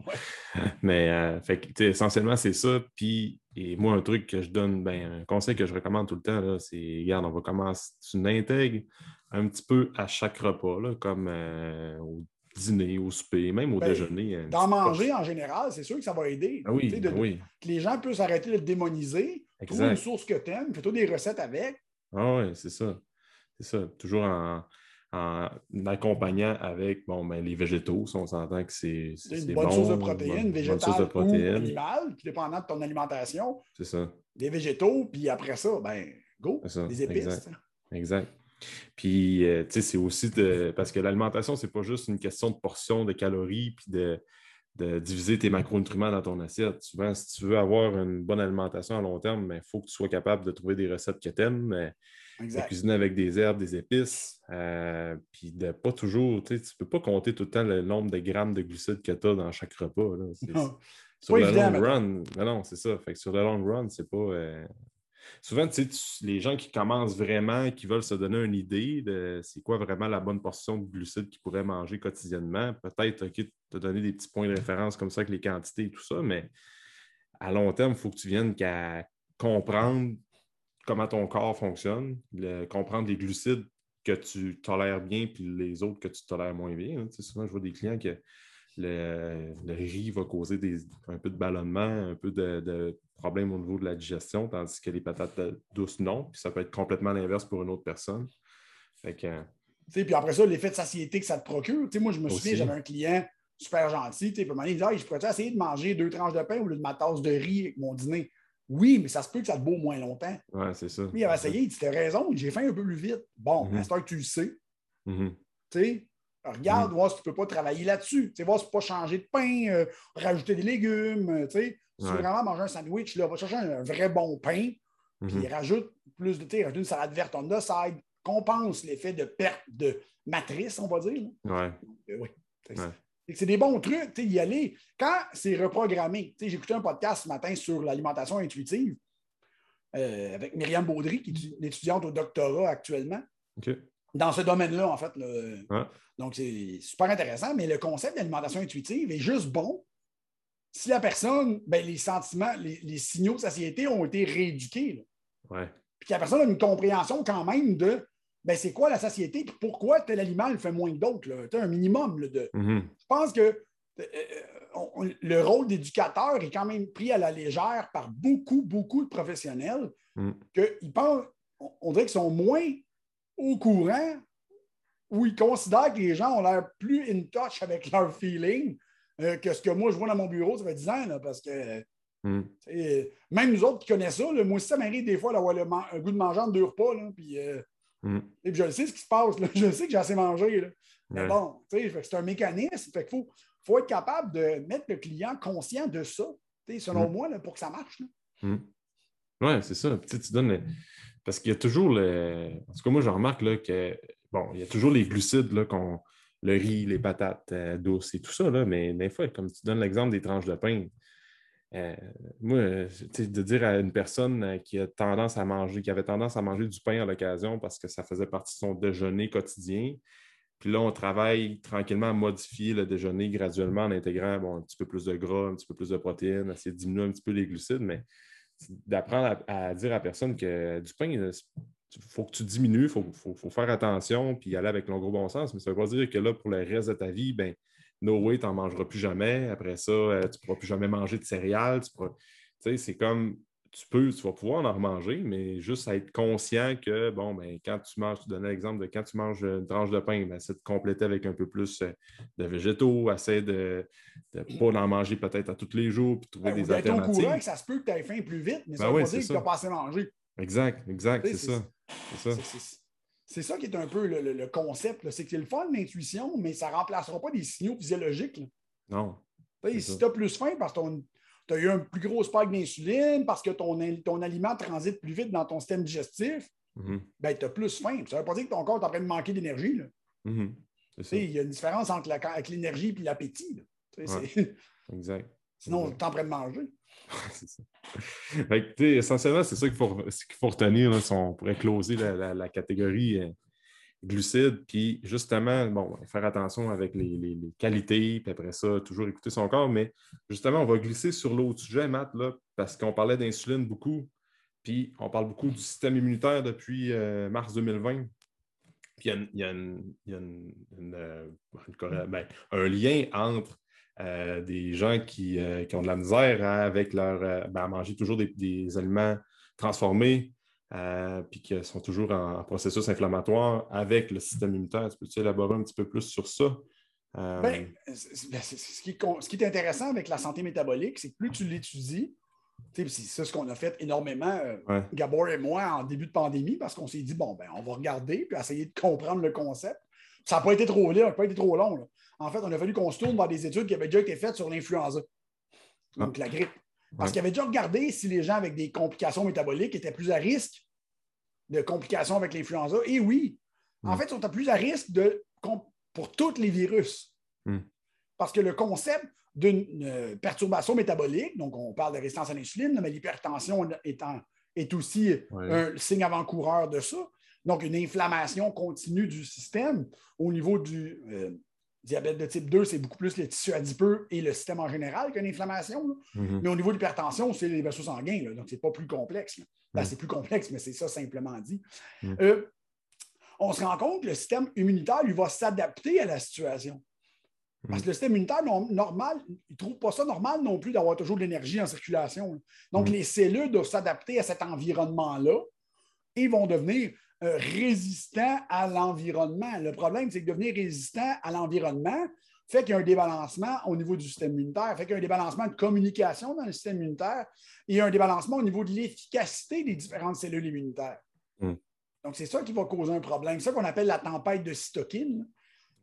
Speaker 1: [LAUGHS] [LAUGHS] Mais euh, essentiellement, c'est ça. Puis, et moi, un truc que je donne, ben, un conseil que je recommande tout le temps, c'est regarde, on va commencer, tu l'intègres un petit peu à chaque repas, là, comme euh, au dîner, au souper, même au ben, déjeuner.
Speaker 2: D'en manger en général, c'est sûr que ça va aider.
Speaker 1: Ah oui, ben oui.
Speaker 2: Que les gens puissent arrêter de le démoniser. Trouve une source que tu aimes, fais-toi des recettes avec.
Speaker 1: Ah oui, c'est ça. C'est ça. Toujours en, en, accompagnant avec bon, ben, les végétaux, si on s'entend que c'est
Speaker 2: une bonne source de protéines, végétale ou animale, dépendant de ton alimentation.
Speaker 1: C'est ça.
Speaker 2: Des végétaux, puis après ça, ben, go, des épices.
Speaker 1: Exact. exact. Puis, euh, tu sais, c'est aussi de. Parce que l'alimentation, c'est pas juste une question de portion de calories puis de, diviser tes macronutriments dans ton assiette. Souvent, si tu veux avoir une bonne alimentation à long terme, il ben, faut que tu sois capable de trouver des recettes que tu aimes, de cuisiner avec des herbes, des épices, euh, puis de pas toujours, tu ne peux pas compter tout le temps le nombre de grammes de glucides que tu as dans chaque repas. [LAUGHS] Sur le long run, non, c'est ça. Fait que sur le long run, c'est pas. Euh, souvent, tu sais, les gens qui commencent vraiment, qui veulent se donner une idée de c'est quoi vraiment la bonne portion de glucides qu'ils pourraient manger quotidiennement, peut-être te donner des petits points de référence comme ça avec les quantités et tout ça, mais à long terme, il faut que tu viennes qu'à comprendre comment ton corps fonctionne, comprendre les glucides que tu tolères bien puis les autres que tu tolères moins bien. Hein. souvent, je vois des clients qui le, riz va causer un peu de ballonnement, un peu de, problèmes au niveau de la digestion, tandis que les patates douces, non. Puis ça peut être complètement l'inverse pour une autre personne. Fait que,
Speaker 2: puis après ça, l'effet de satiété que ça te procure. moi, je me souviens, j'avais un client super gentil. Puis il dit ah, Je pourrais essayer de manger deux tranches de pain au lieu de ma tasse de riz avec mon dîner? Oui, mais ça se peut que ça te beau moins longtemps.
Speaker 1: Oui, c'est ça.
Speaker 2: Puis il avait essayé, il dit T'as raison, j'ai faim un peu plus vite. Bon, mm -hmm. que tu le sais.
Speaker 1: Mm-hmm.
Speaker 2: Tu sais, regarde, mm-hmm. voir si tu ne peux pas travailler là-dessus. Tu sais, voir si tu peux pas changer de pain, euh, rajouter des légumes. Euh, tu sais, si tu veux vraiment manger un sandwich, là, va chercher un, vrai bon pain. Puis mm-hmm. rajoute plus de thé, rajoute une salade verte on the side, compense l'effet de perte de matrice, on va dire.
Speaker 1: Euh,
Speaker 2: oui. C'est des bons trucs, y aller. Quand c'est reprogrammé, écouté un podcast ce matin sur l'alimentation intuitive euh, avec Myriam Baudry, qui est une étudiante au doctorat actuellement. Dans ce domaine-là, en fait. Donc, c'est super intéressant, mais le concept d'alimentation intuitive est juste bon si la personne, ben, les sentiments, les, signaux de satiété ont été rééduqués. Puis que la personne a une compréhension quand même de ben, c'est quoi la satiété et pourquoi tel aliment le fait moins que d'autres. Tu un minimum. de...
Speaker 1: Mm-hmm.
Speaker 2: Je pense que euh, euh, le rôle d'éducateur est quand même pris à la légère par beaucoup, beaucoup de professionnels
Speaker 1: mm.
Speaker 2: qu'ils pensent, on dirait qu'ils sont moins au courant ou ils considèrent que les gens ont l'air plus in touch avec leur feeling euh, que ce que moi je vois dans mon bureau, ça fait 10 ans, parce que
Speaker 1: mm.
Speaker 2: même nous autres qui connaissons ça, moi aussi, ça m'arrive des fois d'avoir le goût de manger en deux repas. Là, puis,
Speaker 1: Mm.
Speaker 2: Et puis je sais ce qui se passe. [LAUGHS] Je sais que j'ai assez mangé. Là. Mais bon, c'est un mécanisme. Fait faut, faut être capable de mettre le client conscient de ça, selon mm. moi, là, pour que ça marche.
Speaker 1: Mm. Oui, c'est ça. tu donnes Parce qu'il y a toujours le. En tout cas, moi, je remarque là, que bon, il y a toujours les glucides, là, le riz, les patates euh, douces et tout ça, là, mais des fois, comme tu donnes l'exemple des tranches de pain, euh, moi, de dire à une personne euh, qui a tendance à manger, qui avait tendance à manger du pain à l'occasion parce que ça faisait partie de son déjeuner quotidien. Puis là, on travaille tranquillement à modifier le déjeuner graduellement en intégrant un petit peu plus de gras, un petit peu plus de protéines, essayer de diminuer un petit peu les glucides, mais d'apprendre à, dire à la personne que du pain, il faut que tu diminues, il faut, faire attention, puis aller avec le gros bon sens, mais ça ne veut pas dire que là, pour le reste de ta vie, ben, no way, tu n'en mangeras plus jamais. Après ça, euh, tu ne pourras plus jamais manger de céréales. Tu sais, c'est comme tu peux, tu vas pouvoir en remanger, mais juste être conscient que, bon, ben, quand tu manges, tu donnais l'exemple de quand tu manges une tranche de pain, ben, essaie de compléter avec un peu plus euh, de végétaux, essaie de ne pas en manger peut-être à tous les jours, puis trouver ben, des alternatives. au courant
Speaker 2: que ça se peut que tu aies faim plus vite, mais ça ne veut pas dire que tu n'as pas assez mangé.
Speaker 1: Exact, exact, c'est ça. C'est ça.
Speaker 2: C'est ça qui est un peu le, concept. C'est que c'est le fun, l'intuition, mais ça ne remplacera pas des signaux physiologiques.
Speaker 1: Non.
Speaker 2: Si tu as plus faim parce que tu as eu un plus gros spike d'insuline, parce que ton, ton aliment transite plus vite dans ton système digestif,
Speaker 1: mm-hmm.
Speaker 2: ben, tu as plus faim. Ça ne veut pas dire que ton corps est en train de manquer d'énergie.
Speaker 1: Mm-hmm.
Speaker 2: Il y a une différence entre l'énergie et l'appétit.
Speaker 1: Exact.
Speaker 2: Sinon, tu es en train de manger.
Speaker 1: c'est ça. essentiellement, c'est ça qu'il faut, faut, retenir. si on pourrait closer la, catégorie euh, glucides, puis justement, bon, faire attention avec les, qualités, puis après ça, toujours écouter son corps. Mais justement, on va glisser sur l'autre sujet, Matt, là, parce qu'on parlait d'insuline beaucoup, puis on parle beaucoup du système immunitaire depuis euh, mars 2020. Puis il y a, un lien entre euh, des gens euh, qui, ont de la misère hein, avec leur, euh, ben, à manger toujours des, aliments transformés, puis qui sont toujours en, processus inflammatoire avec le système immunitaire. Peux-tu élaborer un petit peu plus sur ça?
Speaker 2: Ben, ce, qui est, intéressant avec la santé métabolique, c'est que plus tu l'étudies, c'est ce qu'on a fait énormément, Gabor et moi, en début de pandémie, parce qu'on s'est dit, bon, ben, on va regarder puis essayer de comprendre le concept. Ça n'a pas été trop long, pas été trop long. En fait, on a fallu qu'on se tourne vers des études qui avaient déjà été faites sur l'influenza, donc la grippe. Parce qu'il avait déjà regardé si les gens avec des complications métaboliques étaient plus à risque de complications avec l'influenza. Et oui, en mm. fait, ils sont plus à risque de, pour tous les virus.
Speaker 1: Mm.
Speaker 2: Parce que le concept d'une euh, perturbation métabolique, donc on parle de résistance à l'insuline, mais l'hypertension est aussi un signe avant-coureur de ça. Donc, une inflammation continue du système au niveau du euh, diabète de type 2, c'est beaucoup plus le tissu adipeux et le système en général qu'une inflammation.
Speaker 1: Mm-hmm.
Speaker 2: Mais au niveau de l'hypertension, c'est les vaisseaux sanguins. donc, ce n'est pas plus complexe. Ben, mm. c'est plus complexe, mais c'est ça simplement dit.
Speaker 1: Mm.
Speaker 2: Euh, on se rend compte que le système immunitaire, lui, va s'adapter à la situation. Parce que le système immunitaire normal, il ne trouve pas ça normal non plus d'avoir toujours de l'énergie en circulation. Donc, les cellules doivent s'adapter à cet environnement-là et vont devenir euh, résistants à l'environnement. Le problème, c'est que devenir résistant à l'environnement fait qu'il y a un débalancement au niveau du système immunitaire, fait qu'il y a un débalancement de communication dans le système immunitaire et un débalancement au niveau de l'efficacité des différentes cellules immunitaires. Hmm. Donc, c'est ça qui va causer un problème. C'est ça qu'on appelle la tempête de cytokine.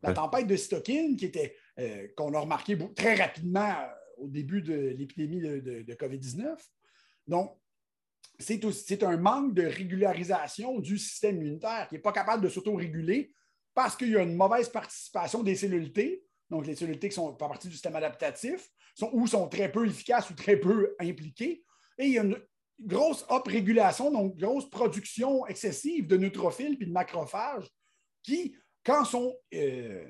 Speaker 2: La tempête de cytokine qui était, euh, qu'on a remarqué très rapidement euh, au début de l'épidémie de, de COVID-19. Donc, c'est un manque de régularisation du système immunitaire qui n'est pas capable de s'auto-réguler parce qu'il y a une mauvaise participation des cellules T, donc les cellules T qui sont pas partie du système adaptatif, sont, ou sont très peu efficaces ou très peu impliquées. Et il y a une grosse up-régulation, donc grosse production excessive de neutrophiles et de macrophages qui, quand sont euh,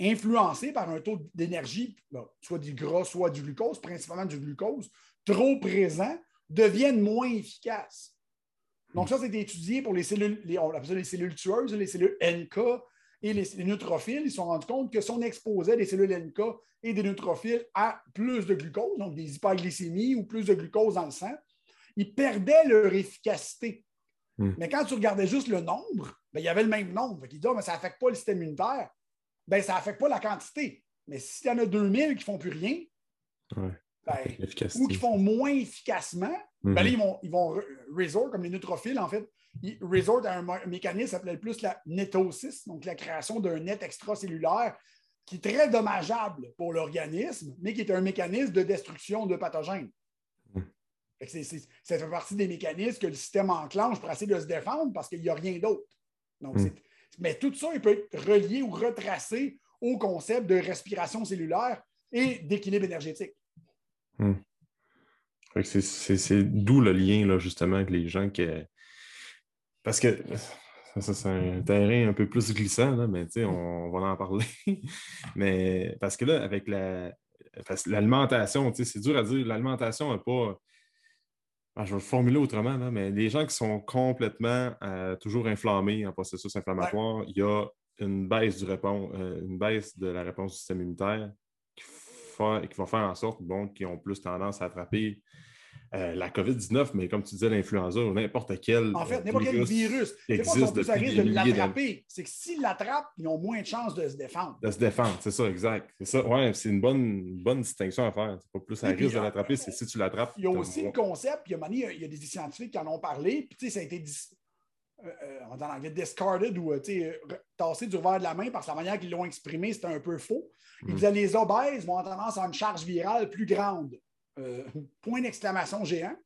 Speaker 2: influencés par un taux d'énergie, soit du gras, soit du glucose, principalement du glucose, trop présent, deviennent moins efficaces. Donc, ça, c'est étudié pour les cellules, on appelle ça les cellules tueuses, les cellules NK et les, neutrophiles. Ils se sont rendus compte que si on exposait des cellules NK et des neutrophiles à plus de glucose, donc des hyperglycémies ou plus de glucose dans le sang, ils perdaient leur efficacité. Hmm. Mais quand tu regardais juste le nombre, ben, il y avait le même nombre. Ils disaient, oh, mais ça n'affecte pas le système immunitaire. Ben, ça n'affecte pas la quantité. Mais s'il y en a 2000 qui ne font plus rien, ben, ou qui font moins efficacement, ben là, mhm. ils vont, ils vont resort, comme les neutrophiles, en fait, ils resort à un mécanisme qui s'appelle plus la netosis, donc la création d'un net extracellulaire qui est très dommageable pour l'organisme, mais qui est un mécanisme de destruction de pathogènes. Mhm. ça fait partie des mécanismes que le système enclenche pour essayer de se défendre parce qu'il n'y a rien d'autre. Mhm. Mais tout ça, il peut être relié ou retracé au concept de respiration cellulaire et d'équilibre énergétique.
Speaker 1: Hmm. C'est d'où le lien, là, justement, avec les gens qui. Parce que ça, c'est un terrain un peu plus glissant, là, mais on, on va en parler. [LAUGHS] mais parce que là, avec la. L'alimentation, c'est dur à dire, l'alimentation n'est pas. Ah, je vais le formuler autrement, là, mais les gens qui sont complètement euh, toujours inflammés en processus inflammatoire, il y a une baisse du réponse, euh, une baisse de la réponse du système immunitaire qui va faire en sorte bon, qu'ils ont plus tendance à attraper euh, la COVID-19, mais comme tu disais, l'influenza ou n'importe quel.
Speaker 2: En fait, n'importe quel virus. C'est pas qu'ils ont plus à risque de l'attraper. C'est que s'ils l'attrapent, ils ont moins de chances de se défendre.
Speaker 1: De se défendre, c'est ça, exact. C'est ça. Ouais, c'est une bonne, bonne distinction à faire. C'est pas plus à risque de l'attraper, c'est si tu l'attrapes.
Speaker 2: Il y a aussi le concept, il y a, il y a des scientifiques qui en ont parlé, puis tu sais, ça a été euh, euh, en anglais, discarded ou tassé du revers de la main parce que la manière qu'ils l'ont exprimé, c'était un peu faux. Ils mm. disaient les obèses vont avoir tendance à une charge virale plus grande. Euh, point d'exclamation géant.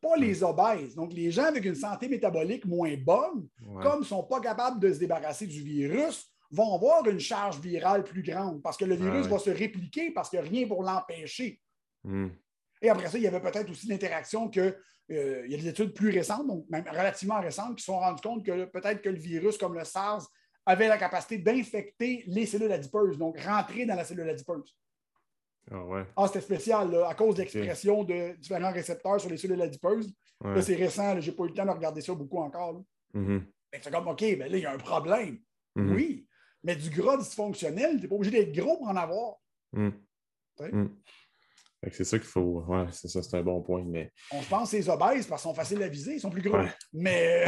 Speaker 2: Pas mm. les obèses. Donc, les gens avec une santé métabolique moins bonne, comme ils ne sont pas capables de se débarrasser du virus, vont avoir une charge virale plus grande parce que le virus va se répliquer parce qu'il n'y a rien pour l'empêcher. Mm. Et après ça, il y avait peut-être aussi l'interaction que euh, il y a des études plus récentes, donc même relativement récentes, qui se sont rendues compte que peut-être que le virus, comme le SARS, avait la capacité d'infecter les cellules adipeuses, donc rentrer dans la cellule adipeuse.
Speaker 1: Ah ouais.
Speaker 2: Ah, c'était spécial, à cause de l'expression de différents récepteurs sur les cellules adipeuses. Là, c'est récent, j'ai pas eu le temps de regarder ça beaucoup encore.
Speaker 1: Mm-hmm.
Speaker 2: C'est comme, OK, ben là, il y a un problème. Mm-hmm. Oui, mais du gras dysfonctionnel, tu n'es pas obligé d'être gros pour en avoir.
Speaker 1: Mm. Mm. C'est ça qu'il faut. Ouais, c'est ça, c'est un bon point. Mais...
Speaker 2: On se pense ces obèses parce qu'ils sont faciles à viser, ils sont plus gros. Mais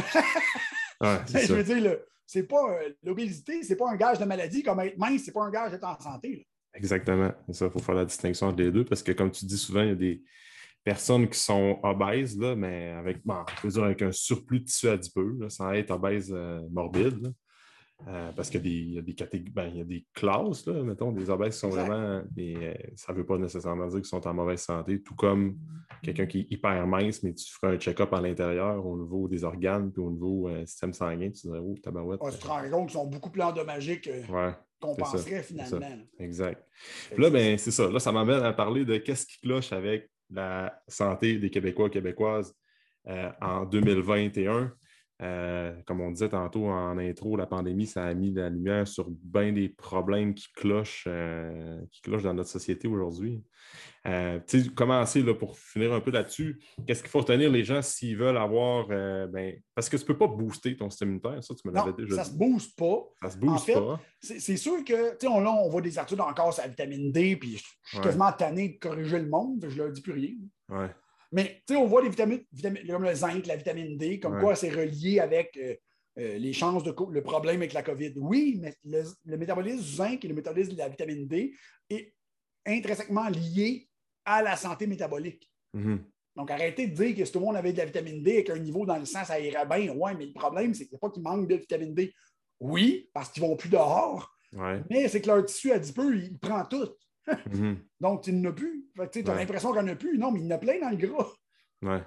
Speaker 1: ouais, [LAUGHS]
Speaker 2: je veux dire, c'est pas euh, l'obésité, c'est pas un gage de maladie comme être mince, c'est pas un gage d'être en santé.
Speaker 1: Exactement. ça, il faut faire la distinction entre les deux parce que, comme tu dis souvent, il y a des personnes qui sont obèses, là, mais avec, bon, dire avec un surplus de tissu adipeux, là, sans être obèse euh, morbide. Euh, parce qu'il y, a des catégories, ben, il y a des classes, là, mettons, des obèses qui sont vraiment. Euh, ça ne veut pas nécessairement dire qu'ils sont en mauvaise santé, tout comme quelqu'un qui est hyper mince, mais tu feras un check-up à l'intérieur au niveau des organes puis au niveau du euh, système sanguin, tu dirais, oh, tabarouette.
Speaker 2: Ouais, te rends compte qu'ils sont beaucoup plus endommagés qu'on penserait finalement.
Speaker 1: Exact. là, ben, c'est ça. Là, ça m'amène à parler de qu'est-ce qui cloche avec la santé des Québécois et Québécoises en 2021. Euh, comme on disait tantôt en intro, la pandémie, ça a mis la lumière sur bien des problèmes qui clochent, euh, qui clochent dans notre société aujourd'hui. Euh, commencer là, pour finir un peu là-dessus, qu'est-ce qu'il faut retenir les gens s'ils veulent avoir. Ben, parce que tu ne peux pas booster ton système immunitaire, ça, tu me l'avais
Speaker 2: déjà ça ne se booste pas.
Speaker 1: Ça se booste pas.
Speaker 2: C'est sûr que, on, là, on voit des études encore sur la vitamine D, puis je suis quasiment tanné de corriger le monde, je ne leur dis plus rien.
Speaker 1: Ouais.
Speaker 2: Mais on voit les vitamines, comme le zinc, la vitamine D, comme quoi c'est relié avec euh, euh, les chances de le problème avec la COVID. Oui, mais le, métabolisme du zinc et le métabolisme de la vitamine D est intrinsèquement lié à la santé métabolique.
Speaker 1: Mm-hmm.
Speaker 2: Donc, arrêtez de dire que si tout le monde avait de la vitamine D et qu'un niveau dans le sang, ça irait bien. Oui, mais le problème, c'est qu'il n'y a pas qu'il manque de vitamine D. Oui, parce qu'ils ne vont plus dehors. Mais c'est que leur tissu adipeux, il prend tout.
Speaker 1: Mhm.
Speaker 2: Donc, tu n'en as plus. Tu as l'impression qu'il n'y en a plus. Non, mais il y en a plein dans le gras.
Speaker 1: Ouais.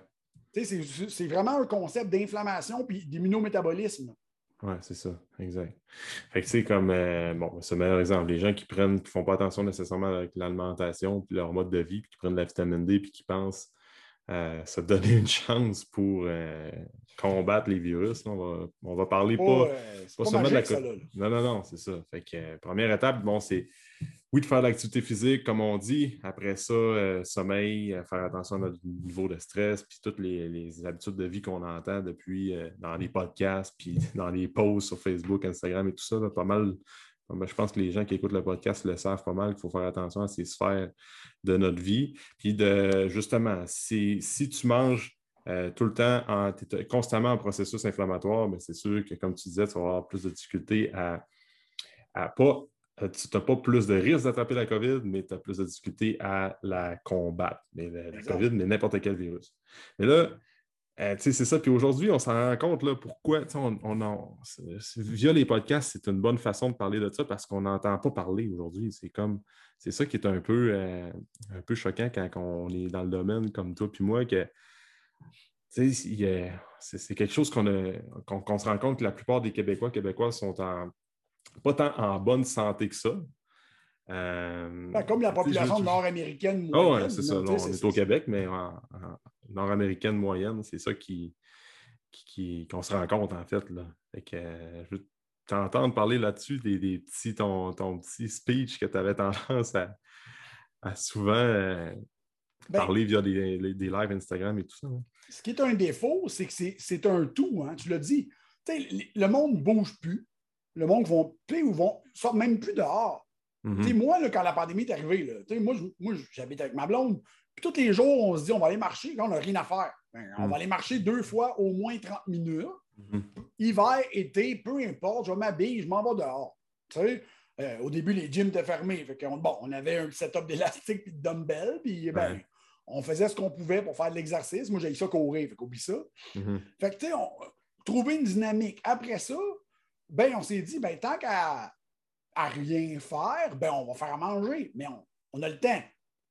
Speaker 2: C'est vraiment un concept d'inflammation puis d'immunométabolisme.
Speaker 1: Oui, c'est ça, exact. Fait que c'est comme, euh, bon, c'est le meilleur exemple. Les gens qui prennent, qui ne font pas attention nécessairement avec l'alimentation puis leur mode de vie, puis qui prennent de la vitamine D puis qui pensent euh, se donner une chance pour euh, combattre les virus. On, va, parler pas,
Speaker 2: pas, seulement de la
Speaker 1: Non, non, non, c'est ça. Fait que, première étape, bon, c'est oui, de faire de l'activité physique, comme on dit. Après ça, euh, sommeil, euh, faire attention à notre niveau de stress, puis toutes les, habitudes de vie qu'on entend depuis euh, dans les podcasts, puis [LAUGHS] dans les posts sur Facebook, Instagram et tout ça. pas mal. je pense que les gens qui écoutent le podcast le savent pas mal qu'il faut faire attention à ces sphères de notre vie. Puis de justement, si, si tu manges tout le temps, en, constamment en processus inflammatoire, mais ben, c'est sûr que, comme tu disais, tu vas avoir plus de difficultés à, à pas tu n'as pas plus de risque d'attraper la COVID, mais tu as plus de difficulté à la combattre. Mais la, COVID, mais n'importe quel virus. Mais là, euh, c'est ça. Puis aujourd'hui, on s'en rend compte là, pourquoi on, on, via les podcasts, c'est une bonne façon de parler de ça parce qu'on n'entend pas parler aujourd'hui. C'est comme c'est ça qui est un peu, euh, un peu choquant quand on est dans le domaine comme toi puis moi que c'est quelque chose qu'on se rend compte que la plupart des Québécois, Québécois sont en, pas tant en bonne santé que ça. Euh,
Speaker 2: ben, comme la population nord-américaine
Speaker 1: ah moyenne. oui, c'est ça. on est, au Québec, mais en, nord-américaine moyenne, c'est ça qui, qu'on se rend compte, en fait. Là. que, je veux t'entendre parler là-dessus des, petits, ton, petit speech que tu avais tendance à, souvent euh, ben parler via des, lives Instagram et tout ça.
Speaker 2: Ce qui est un défaut, c'est que c'est un tout, hein, tu l'as dit. le monde ne bouge plus le monde vont ou vont sortent même plus dehors. Mhm. Moi, là, quand la pandémie est arrivée, moi, moi j'habite avec ma blonde. Puis tous les jours, on se dit on va aller marcher quand on n'a rien à faire. Ben, on va mhm. aller marcher deux fois au moins 30 minutes.
Speaker 1: Mhm.
Speaker 2: Hiver, été, peu importe, je m'habille, je m'en vais dehors. Euh, au début, les gyms étaient fermés. bon, on avait un setup d'élastique et de dumbbell, puis ben, on faisait ce qu'on pouvait pour faire de l'exercice. Moi, j'ai ça courir, fait qu'oublie ça. Fait que, tu sais, trouver une dynamique. Après ça, ben, on s'est dit, ben, tant qu'à à rien faire, ben, on va faire à manger. Mais on, a le temps.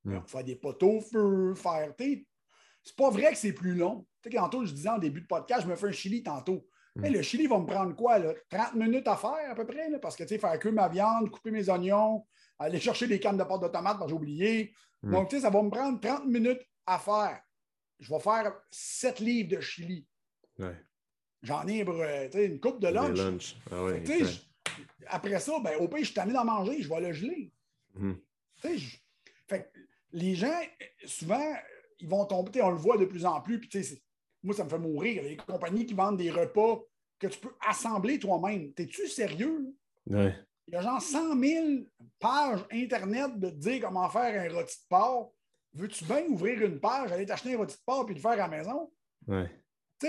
Speaker 2: On va faire des poteaux feu, faire. C'est pas vrai que c'est plus long. Tu sais, tantôt, je disais en début de podcast, je me fais un chili tantôt. Mais le chili va me prendre quoi? Là? 30 minutes à faire à peu près? Parce que tu sais, faire cuire ma viande, couper mes oignons, aller chercher des cannes de pâte de tomate, j'ai oublié. Donc, tu sais, ça va me prendre 30 minutes à faire. Je vais faire 7 livres de chili.
Speaker 1: Ouais.
Speaker 2: J'en ai une coupe de lunch.
Speaker 1: Ah
Speaker 2: après ça, ben, au pire, je suis tanné d'en manger, je vais le geler.
Speaker 1: Mhm.
Speaker 2: Fait, les gens, souvent, ils vont tomber, on le voit de plus en plus, puis moi, ça me fait mourir. Les compagnies qui vendent des repas que tu peux assembler toi-même. T'es-tu sérieux?
Speaker 1: Il
Speaker 2: y a genre 100 000 pages Internet de te dire comment faire un rôti de porc. Veux-tu bien ouvrir une page, aller t'acheter un rôti de porc et le faire à la maison?
Speaker 1: Ouais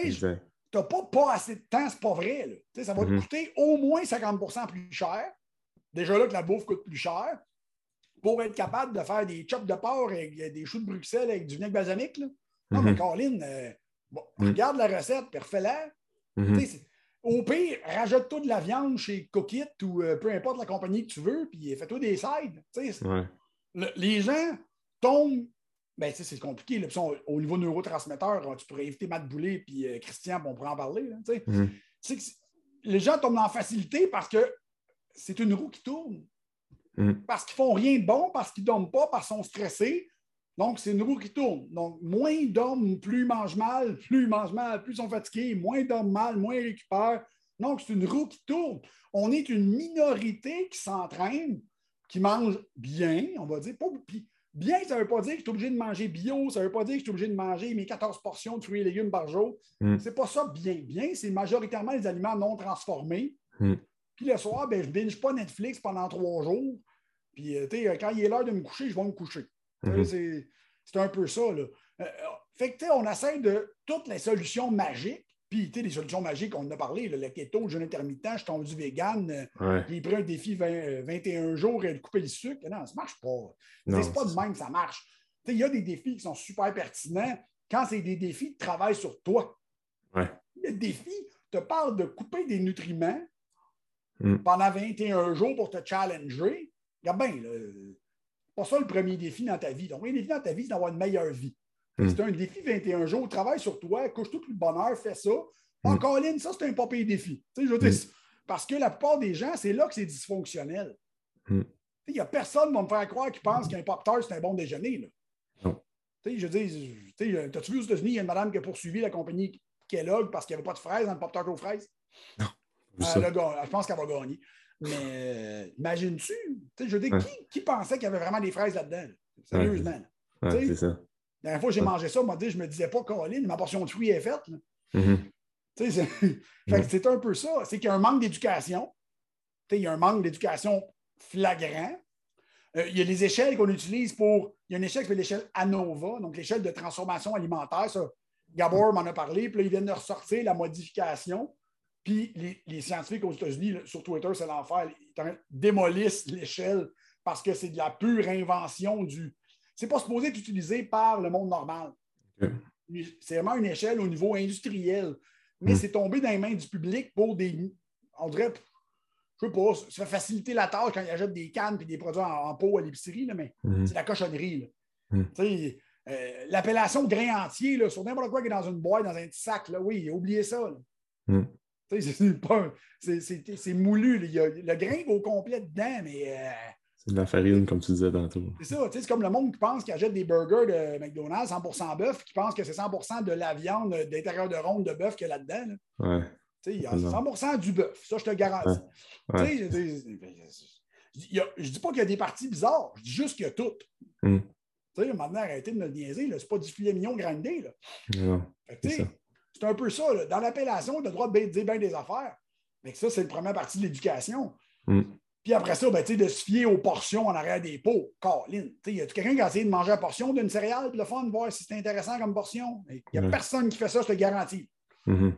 Speaker 2: tu n'as pas, pas assez de temps, c'est pas vrai. Ça va te mhm. coûter au moins 50% plus cher. Déjà là que la bouffe coûte plus cher. Pour être capable de faire des chops de porc avec des choux de Bruxelles avec du vinaigre balsamique. Là. Non, mais mhm. Caroline, euh, mhm. regarde la recette, puis refais-la. Au pire, rajoute-toi de la viande chez Cookit ou euh, peu importe la compagnie que tu veux, puis fais-toi des sides. les gens tombent ben, c'est compliqué. Là. au niveau neurotransmetteur, tu pourrais éviter Matt Boulet puis euh, Christian, on pourrait en parler.
Speaker 1: Mhm.
Speaker 2: les gens tombent en facilité parce que c'est une roue qui tourne.
Speaker 1: Mhm.
Speaker 2: Parce qu'ils font rien de bon, parce qu'ils ne dorment pas, parce qu'ils sont stressés. Donc, c'est une roue qui tourne. Donc, moins d'hommes, plus ils mangent mal, plus ils mangent mal, plus ils sont fatigués, moins d'hommes mal, moins ils récupèrent. Donc, c'est une roue qui tourne. On est une minorité qui s'entraîne, qui mange bien, on va dire. Pas, bien, ça ne veut pas dire que je suis obligé de manger bio, ça ne veut pas dire que je suis obligé de manger mes 14 portions de fruits et légumes par jour. Mm. C'est pas ça bien. Bien, c'est majoritairement les aliments non transformés. Mm. Puis le soir, ben, je ne binge pas Netflix pendant trois jours. Puis, euh, quand il est l'heure de me coucher, je vais me coucher. Mm-hmm. C'est un peu ça. Là. Euh, fait que, on essaie de toutes les solutions magiques. Puis, tu sais, les solutions magiques, on en a parlé, le keto, le jeûne intermittent, je tombe du vegan, euh, j'ai pris un défi 21 jours et de couper le sucre. Non, ça ne marche pas. C'est pas de même ça marche. Il y a des défis qui sont super pertinents quand c'est des défis de travail sur toi. Le défi te parle de couper des nutriments mm. pendant 21 jours pour te challenger. Regarde bien, pas ça le premier défi dans ta vie. Donc, le défi dans ta vie, c'est d'avoir une meilleure vie. Hmm. C'est un défi 21 jours, travaille sur toi, couche tout le bonheur, fais ça. Encore ligne, ça, c'est un pas défi. Je veux hmm. Parce que la plupart des gens, c'est là que c'est dysfonctionnel. Il n'y a personne qui va me faire croire qui pense qu'un pop-tart, c'est un bon déjeuner. Là. Non. Je dis, t'as-tu vu aux États-Unis, il y a une madame qui a poursuivi la compagnie Kellogg parce qu'il n'y avait pas de fraises dans le pop-tart aux fraises? Non. je pense qu'elle va gagner. Mais euh, imagines-tu? Je veux dire, qui, pensait qu'il y avait vraiment des fraises là-dedans? Sérieusement.
Speaker 1: c'est ça.
Speaker 2: La dernière fois que j'ai mangé ça, moi, je me disais pas, Caroline, ma portion de fruits est faite. Mm-hmm. [LAUGHS] C'est un peu ça. C'est qu'il y a un manque d'éducation. Il y a un manque d'éducation flagrant. Euh, il y a les échelles qu'on utilise pour. Il y a une échelle qui s'appelle l'échelle ANOVA, donc l'échelle de transformation alimentaire. Ça, Gabor m'en a parlé, puis là, ils viennent de ressortir la modification. Puis les, scientifiques aux États-Unis, sur Twitter, c'est l'enfer, ils démolissent l'échelle parce que c'est de la pure invention du. C'est pas supposé être utilisé par le monde normal. C'est vraiment une échelle au niveau industriel. Mais hmm. c'est tombé dans les mains du public pour des. On dirait, je sais pas, ça fait faciliter la tâche quand ils achètent des cannes et des produits en, pot à l'épicerie, mais hmm. c'est la cochonnerie. Hmm. Euh, l'appellation grain entier, là, sur n'importe quoi qui est dans une boîte, dans un petit sac, là, oui, oubliez ça. C'est moulu. Il y a le grain au complet dedans, mais. Euh,
Speaker 1: c'est de la farine, comme tu disais tantôt.
Speaker 2: C'est ça. C'est comme le monde qui pense qu'il achète des burgers de McDonald's 100% bœuf, qui pense que c'est 100% de la viande d'intérieur de ronde de bœuf qu'il y a là-dedans. Ouais. Il y a 100% du bœuf. Ça, je te garantis. Je ne dis pas qu'il y a des parties bizarres. Je dis juste qu'il y a tout. Mm. Maintenant, arrêtez de me le niaiser. Ce n'est pas du filet mignon grindé. Là. C'est un peu ça. Dans l'appellation, tu as le droit de dire bien des affaires. Mais ça, c'est la première partie de l'éducation. Mm. Puis après ça, ben, de se fier aux portions en arrière des pots. Caroline, y a quelqu'un qui a essayé de manger la portion d'une céréale puis le fun, voir si c'est intéressant comme portion? Il n'y a personne qui fait ça, je te garantis. Mm-hmm.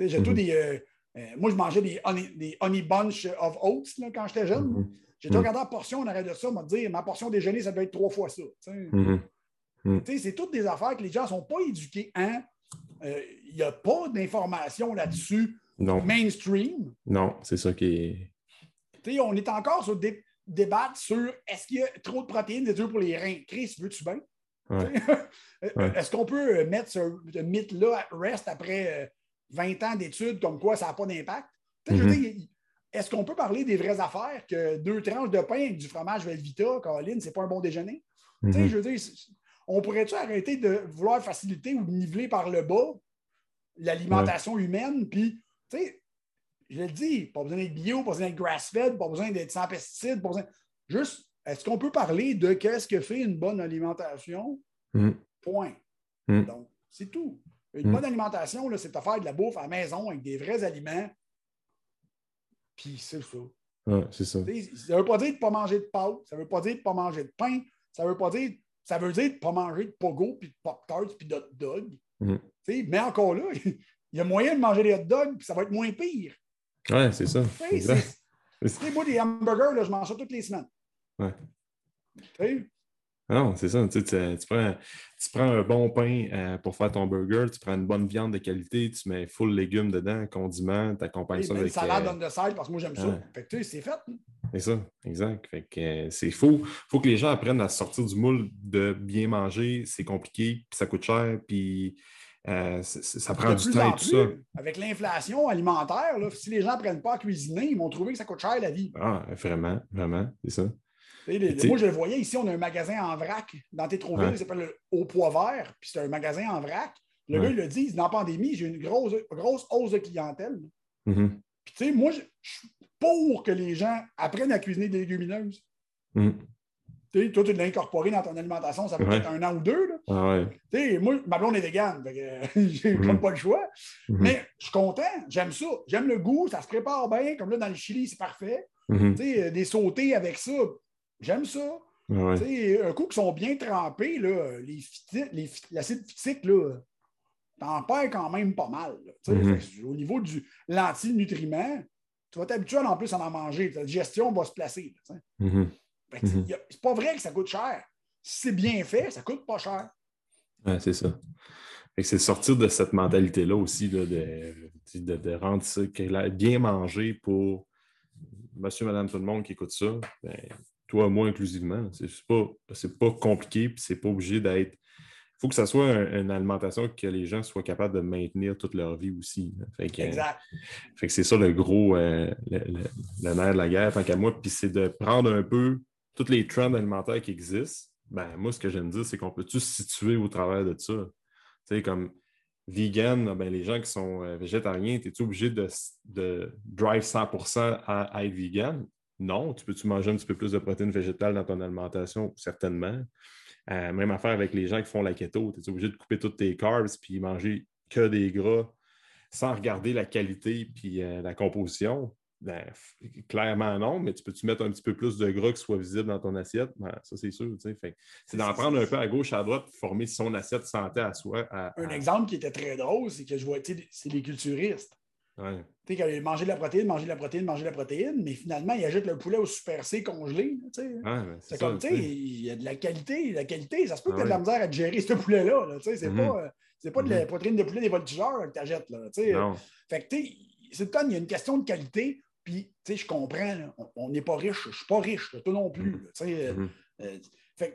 Speaker 2: J'ai tout mm-hmm. des. Euh, euh, moi, je mangeais des honey, bunch of oats quand j'étais jeune. Mm-hmm. J'ai tout regardé la portion en arrière de ça, m'a dit ma portion déjeuner, ça doit être trois fois ça. C'est toutes des affaires que les gens ne sont pas éduqués. Hein? Euh, il n'y a pas d'informations là-dessus mainstream.
Speaker 1: Non, c'est ça qui
Speaker 2: est. on est encore sur des débats sur est-ce qu'il y a trop de protéines c'est dur pour les reins. Chris, veux-tu bien? [LAUGHS] Est-ce qu'on peut mettre ce mythe-là à reste après 20 euh, ans d'études comme quoi ça n'a pas d'impact? Mm-hmm. Est-ce qu'on peut parler des vraies affaires que deux tranches de pain avec du fromage Velvita, Caroline, c'est pas un bon déjeuner? Mm-hmm. Je veux dire, on pourrait-tu arrêter de vouloir faciliter ou niveler par le bas l'alimentation humaine? Puis, tu sais, je le dis, pas besoin d'être bio, pas besoin d'être grass-fed, pas besoin d'être sans pesticides, pas besoin. Juste, est-ce qu'on peut parler de qu'est-ce que fait une bonne alimentation? Mm. Point. Mm. Donc, c'est tout. Une mm. bonne alimentation, c'est de faire de la bouffe à la maison avec des vrais aliments. Puis c'est ça.
Speaker 1: c'est ça. Ça
Speaker 2: ne veut pas dire de ne pas manger de pâtes, ça ne veut pas dire de ne pas manger de pain, ça ne veut pas dire ça veut dire de ne pas manger de pogo, puis de pop-tarts, puis de hot dog. Mais encore là, [LAUGHS] il y a moyen de manger des hot dogs, puis ça va être moins pire.
Speaker 1: Ouais, c'est ça.
Speaker 2: C'est moi, des hamburgers, là, je mange ça toutes les semaines.
Speaker 1: Ouais. Non, c'est ça. Tu, prends, tu, prends, un bon pain euh, pour faire ton burger, tu prends une bonne viande de qualité, tu mets full légumes dedans, condiments, tu accompagnes ça avec. Une
Speaker 2: salade euh... on the side parce que moi j'aime ça. Fait que c'est fait. Hein.
Speaker 1: C'est ça, exact. Fait que euh, c'est faux. Il faut que les gens apprennent à sortir du moule de bien manger. C'est compliqué, puis ça coûte cher, puis euh, ça prend du temps et tout ça.
Speaker 2: Avec l'inflation alimentaire, là, si les gens ne prennent pas à cuisiner, ils vont trouver que ça coûte cher la vie.
Speaker 1: Ah, vraiment, vraiment, c'est ça.
Speaker 2: moi, je le voyais ici, on a un magasin en vrac dans Tétroville, il s'appelle le Au Poids Vert, puis c'est un magasin en vrac. Le gars, il le dit, dans la pandémie, j'ai une grosse, grosse hausse de clientèle.
Speaker 1: Mm-hmm.
Speaker 2: Puis, tu sais, moi, je suis pour que les gens apprennent à cuisiner des légumineuses.
Speaker 1: Mm.
Speaker 2: Toi, tu l'as incorporé dans ton alimentation, ça peut être un an ou deux. Là.
Speaker 1: Ah
Speaker 2: ouais. moi, ma blonde est végane, [LAUGHS] j'ai mm-hmm. pas le choix.
Speaker 1: Mm-hmm.
Speaker 2: Mais je suis content, j'aime ça. J'aime le goût, ça se prépare bien. Comme là, dans le Chili, c'est parfait.
Speaker 1: Mm-hmm.
Speaker 2: Des sautés avec ça, j'aime ça. Un coup qui sont bien trempés, là, l'acide phytique, là, t'en perds quand même pas mal. Au niveau du l'antinutriment, tu vas t'habituer en plus à en manger. Ta digestion va se placer.
Speaker 1: Mm-hmm.
Speaker 2: C'est pas vrai que ça coûte cher. Si c'est bien fait, ça coûte pas cher.
Speaker 1: Ouais, c'est ça. C'est sortir de cette mentalité-là aussi, de, de, rendre ça bien manger pour monsieur, madame, tout le monde qui écoute ça. Ben, toi, moi inclusivement. C'est pas, pas compliqué, puis c'est pas obligé d'être faut que ça soit une alimentation que les gens soient capables de maintenir toute leur vie aussi.
Speaker 2: exact.
Speaker 1: Fait que c'est ça le gros, euh, le, nerf de la guerre, tant qu'à moi. Puis c'est de prendre un peu tous les trends alimentaires qui existent. Ben, moi, ce que j'aime dire, c'est qu'on peut tous se situer au travers de ça? Tu sais, comme vegan, ben, les gens qui sont euh, végétariens, es-tu obligé de, de, drive 100% à, être vegan? Non. Tu peux-tu manger un petit peu plus de protéines végétales dans ton alimentation? Certainement. Euh, même affaire avec les gens qui font la keto. Tu es obligé de couper tous tes carbs puis manger que des gras sans regarder la qualité puis euh, la composition? Ben, clairement non, mais tu peux-tu mettre un petit peu plus de gras qui soit visible dans ton assiette? Ben, ça, c'est sûr. C'est d'en prendre un peu à gauche, à droite, pour former son assiette santé à soi.
Speaker 2: Un exemple qui était très drôle, c'est que je vois, c'est les culturistes.
Speaker 1: Ouais.
Speaker 2: Tu sais, manger de la protéine, manger de la protéine, manger de la protéine, mais finalement, ils ajoutent le poulet au Super C congelé.
Speaker 1: Ben,
Speaker 2: c'est comme, tu sais, il y a de la qualité. La qualité, ça se peut que tu aies de la misère à gérer ce poulet-là. c'est mm-hmm. pas, euh, pas de la mm-hmm. protéine de poulet des voltigeurs que tu achètes. Là, fait que, c'est comme, il y a une question de qualité. Puis, tu sais, je comprends, on n'est pas riche. Je ne suis pas riche, toi non plus. Mm-hmm. Euh, euh,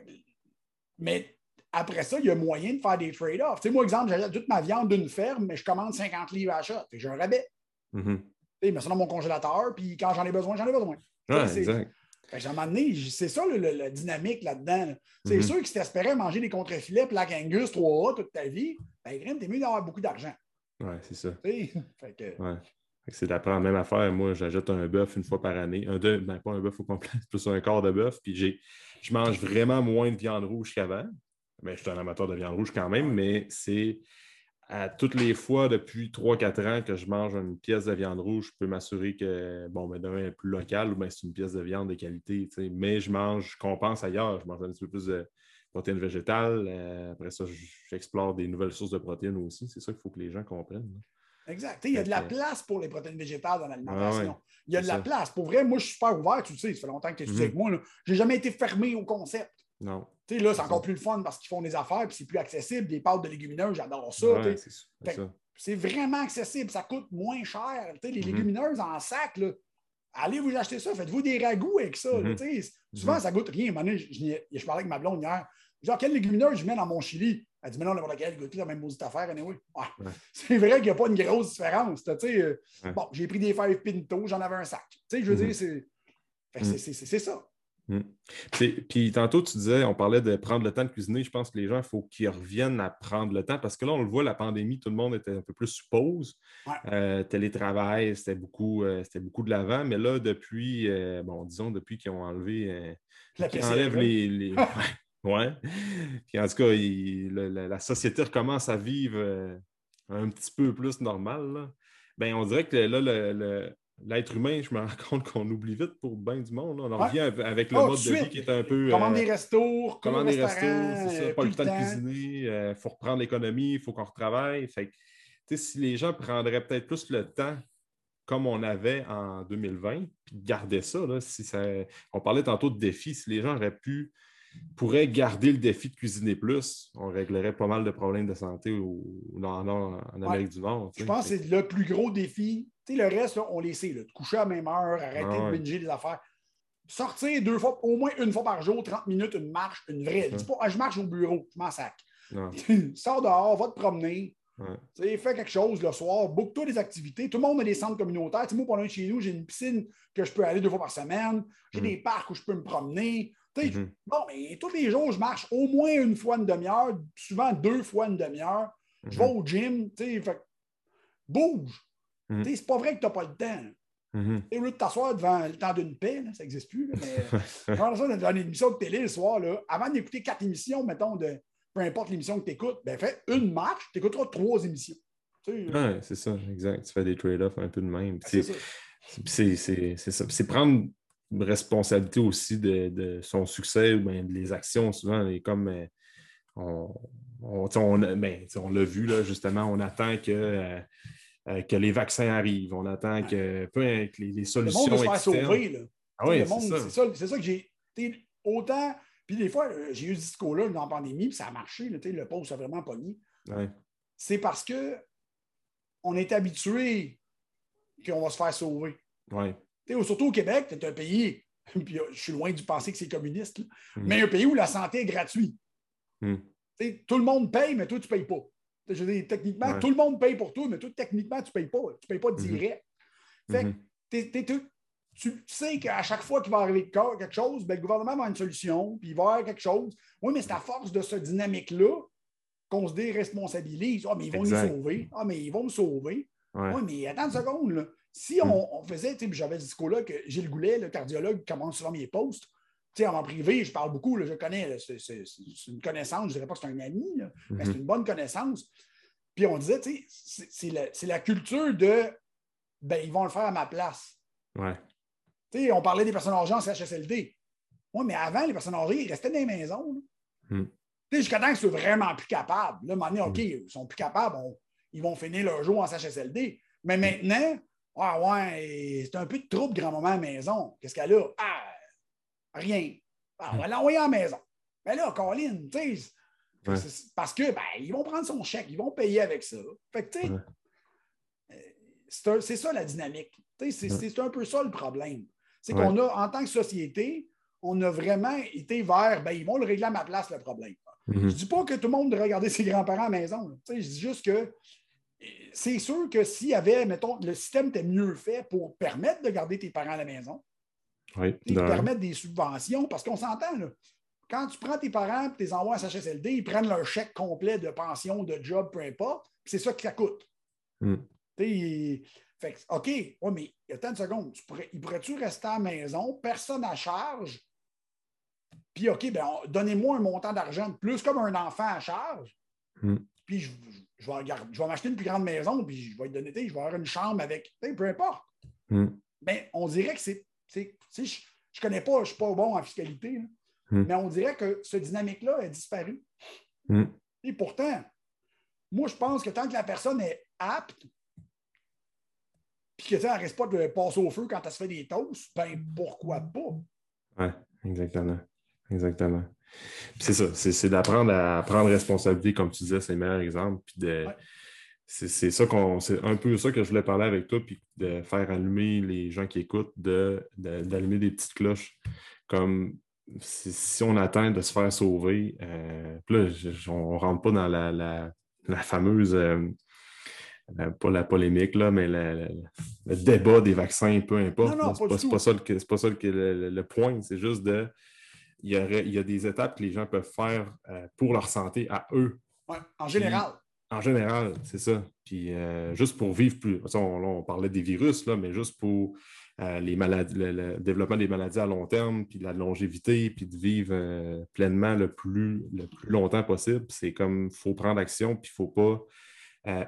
Speaker 2: mais après ça, il y a moyen de faire des trade-offs. Tu sais, moi, exemple, j'achète toute ma viande d'une ferme, mais je commande 50 livres à achat. J'ai un rabais.
Speaker 1: Mm -hmm.
Speaker 2: Il met ça dans mon congélateur, puis quand j'en ai besoin, j'en ai besoin.
Speaker 1: Ouais, exact.
Speaker 2: c'est ça la dynamique là-dedans. C'est mm-hmm. sûr que si tu espérais manger des contrefilets Black Angus 3A toute ta vie, ben, t'es mieux d'avoir beaucoup d'argent.
Speaker 1: Oui, c'est ça. [LAUGHS]
Speaker 2: fait que...
Speaker 1: ouais. C'est la même affaire. Moi, j'achète un bœuf une fois par année. Un deux, ben, pas un bœuf au complet, [LAUGHS] plus un quart de bœuf. Puis je mange vraiment moins de viande rouge qu'avant. Mais ben, je suis un amateur de viande rouge quand même, mais c'est à toutes les fois depuis 3-4 ans que je mange une pièce de viande rouge, je peux m'assurer que, bon, ben, demain, est plus local ou bien c'est une pièce de viande de qualité. Mais je mange, je compense ailleurs. Je mange un petit peu plus de protéines végétales. Euh, après ça, j'explore des nouvelles sources de protéines aussi. C'est ça qu'il faut que les gens comprennent.
Speaker 2: Exact. Il y a de la place pour les protéines végétales dans l'alimentation. il y a de la place. Pour vrai, moi, je suis super ouvert. Tu sais, ça fait longtemps que tu es mm avec moi. Je n'ai jamais été fermé au concept.
Speaker 1: Non.
Speaker 2: Tu sais, là, c'est encore plus le fun parce qu'ils font des affaires et c'est plus accessible. Des pâtes de légumineuses, j'adore ça. c'est vraiment accessible, ça coûte moins cher. les mm-hmm. légumineuses en sac, là, allez vous acheter ça, faites-vous des ragoûts avec ça. Mm-hmm. Souvent, ça goûte rien. Je, je, parlais avec ma blonde hier. Je dis, quelle légumineuse je mets dans mon chili? Elle dit, mais non, n'importe laquelle, goûte la même maudite affaire, anyway. [LAUGHS] C'est vrai qu'il n'y a pas une grosse différence. Euh, bon, j'ai pris des fèves pinto, j'en avais un sac. je veux dire, c'est ça.
Speaker 1: Mm. Puis tantôt, tu disais, on parlait de prendre le temps de cuisiner. Je pense que les gens, il faut qu'ils reviennent à prendre le temps parce que là, on le voit, la pandémie, tout le monde était un peu plus sous pause. Euh, télétravail, c'était beaucoup, euh, beaucoup de l'avant. Mais là, depuis, euh, bon, disons, depuis qu'ils ont enlevé. qu'ils enlèvent les. les... [LAUGHS] ouais. Puis en tout cas, la, société recommence à vivre un petit peu plus normal. Ben, on dirait que là, le l'être humain, je me [LAUGHS] rends compte qu'on oublie vite pour bien du monde. On en revient avec le oh, mode de vie qui est un peu.
Speaker 2: Commande des restos,
Speaker 1: commande des restos, c'est ça. Pas le temps de cuisiner, il euh, faut reprendre l'économie, il faut qu'on retravaille. Fait si les gens prendraient peut-être plus le temps comme on avait en 2020, puis garder ça, là, si ça, on parlait tantôt de défis, si les gens auraient pu pourrait garder le défi de cuisiner plus, on réglerait pas mal de problèmes de santé au, en Amérique du Nord.
Speaker 2: Je pense que c'est le plus gros défi. le reste, on les sait. coucher à la même heure, arrêter de binger des affaires. Sortir deux fois, au moins une fois par jour, 30 minutes, une marche, une vraie. Dis pas, ah, je marche au bureau, je m'en sac. [LAUGHS] Sors dehors, va te promener. Fais quelque chose le soir, book-toi des activités. Tout le monde a des centres communautaires. moi, pendant chez nous, j'ai une piscine que je peux aller deux fois par semaine. J'ai mm. des parcs où je peux me promener. Mhm. Bon, mais tous les jours, je marche au moins une fois une demi-heure, souvent deux fois une demi-heure. Je vais mhm. au gym, tu sais, bouge. Mhm. C'est pas vrai que tu n'as pas le temps. Et au lieu de t'asseoir devant le temps d'une paix, ça n'existe plus. mais [LAUGHS] dans une émission de télé le soir, là, avant d'écouter quatre émissions, mettons, de peu importe l'émission que tu écoutes, ben fais une marche, tu écouteras trois émissions.
Speaker 1: Oui, c'est ça, exact. Tu fais des trade-offs un peu de même. C'est ça. C'est prendre responsabilité aussi de, son succès ou bien les actions, souvent, et comme euh, on, on, ben, on l'a vu, là, justement, on attend que, euh, euh, que les vaccins arrivent, on attend que, peu, les, les, solutions. Le monde
Speaker 2: va se faire sauver. Là. Ah oui, c'est ça. C'est ça, que j'ai. Autant. Puis des fois, j'ai eu ce discours-là dans la pandémie, puis ça a marché. Là, le pauvre a vraiment pogné. Ouais. C'est parce que on est habitué qu'on va se faire sauver.
Speaker 1: Ouais
Speaker 2: surtout au Québec, es un pays, [LAUGHS] puis je suis loin du penser que c'est communiste, hmm. mais un pays où la santé est gratuite. Hmm. Tout le monde paye, mais toi, tu ne payes pas. Je veux techniquement, tout le monde paye pour toi, mais toi, techniquement, tu ne payes pas. Tu ne payes pas hmm. direct. Fait tu sais qu'à chaque fois qu'il va arriver quelque chose, ben, le gouvernement va avoir une solution, puis il va y avoir quelque chose. Oui, mais c'est à force de ce dynamique-là qu'on se déresponsabilise. Ah, mais ils vont nous sauver. Ah, mais ils vont me sauver. Oui, mais attends une seconde. Là. Si hmm. on, faisait, j'avais ce discours-là que Gilles Goulet, le cardiologue, commence souvent mes posts. en privé, je parle beaucoup, je connais, c'est une connaissance, je ne dirais pas que c'est un ami, mais c'est hmm. une bonne connaissance. Puis on disait, c'est la, la, culture de ben, ils vont le faire à ma place.
Speaker 1: Ouais.
Speaker 2: on parlait des personnes âgées en CHSLD. Oui, mais avant, les personnes âgées, ils restaient dans les maisons. Mm. Jusqu'à temps qu'ils soient vraiment plus capables. Là, à OK, ils sont plus capables, ils vont finir leur jour en CHSLD. Mais maintenant, ah ouais, c'est un peu de trouble grand-maman à la maison. Qu'est-ce qu'elle a? Ah, rien. Ah, on va l'envoyer à la maison. Mais là, Colin, tu sais, parce que ben, ils vont prendre son chèque, ils vont payer avec ça. Fait que, tu sais, euh, c'est ça la dynamique. C'est un peu ça le problème. C'est qu'on a, en tant que société, on a vraiment été vers, ben, ils vont le régler à ma place, le problème. Mm-hmm. Je ne dis pas que tout le monde regarder ses grands-parents à la maison. Je dis juste que c'est sûr que s'il y avait, mettons, le système était mieux fait pour permettre de garder tes parents à la maison,
Speaker 1: oui,
Speaker 2: permettre des subventions, parce qu'on s'entend, quand tu prends tes parents et tu les envoies à SHSLD, ils prennent leur chèque complet de pension, de job, peu importe, c'est ça que ça coûte.
Speaker 1: Mm.
Speaker 2: Fait OK, ouais, mais attends une seconde, tu pourrais, il pourrait-tu rester à la maison, personne à charge, puis OK, ben, donnez-moi un montant d'argent plus comme un enfant à charge,
Speaker 1: mm.
Speaker 2: puis je, je vais, je vais m'acheter une plus grande maison, puis je vais te donner, je vais avoir une chambre avec, peu importe.
Speaker 1: Hmm.
Speaker 2: Mais on dirait que c'est. Je ne connais pas, je ne suis pas bon en fiscalité, hmm. mais on dirait que ce dynamique-là a disparu.
Speaker 1: Hmm.
Speaker 2: Et pourtant, moi, je pense que tant que la personne est apte, puis qu'elle ne reste pas de passer au feu quand elle se fait des toasts, ben pourquoi pas?
Speaker 1: Oui, exactement. Exactement. C'est ça, c'est d'apprendre à prendre responsabilité, comme tu disais, c'est le meilleur exemple. Puis de, c'est ça qu'on. C'est un peu ça que je voulais parler avec toi, puis de faire allumer les gens qui écoutent, d'allumer de, des petites cloches. Comme si, on attend de se faire sauver, euh, puis là, on ne rentre pas dans la, la, fameuse. Euh, pas la polémique, là, mais le, débat des vaccins, peu importe. C'est pas, ça, le, pas ça le point. C'est juste de il y, a des étapes que les gens peuvent faire euh, pour leur santé à eux.
Speaker 2: Oui, en général.
Speaker 1: en général, c'est ça. Puis euh, juste pour vivre plus. On, parlait des virus, là, mais juste pour euh, les maladies, le, développement des maladies à long terme, puis la longévité, puis de vivre pleinement le plus, le plus longtemps possible. C'est comme il faut prendre action, puis il ne faut pas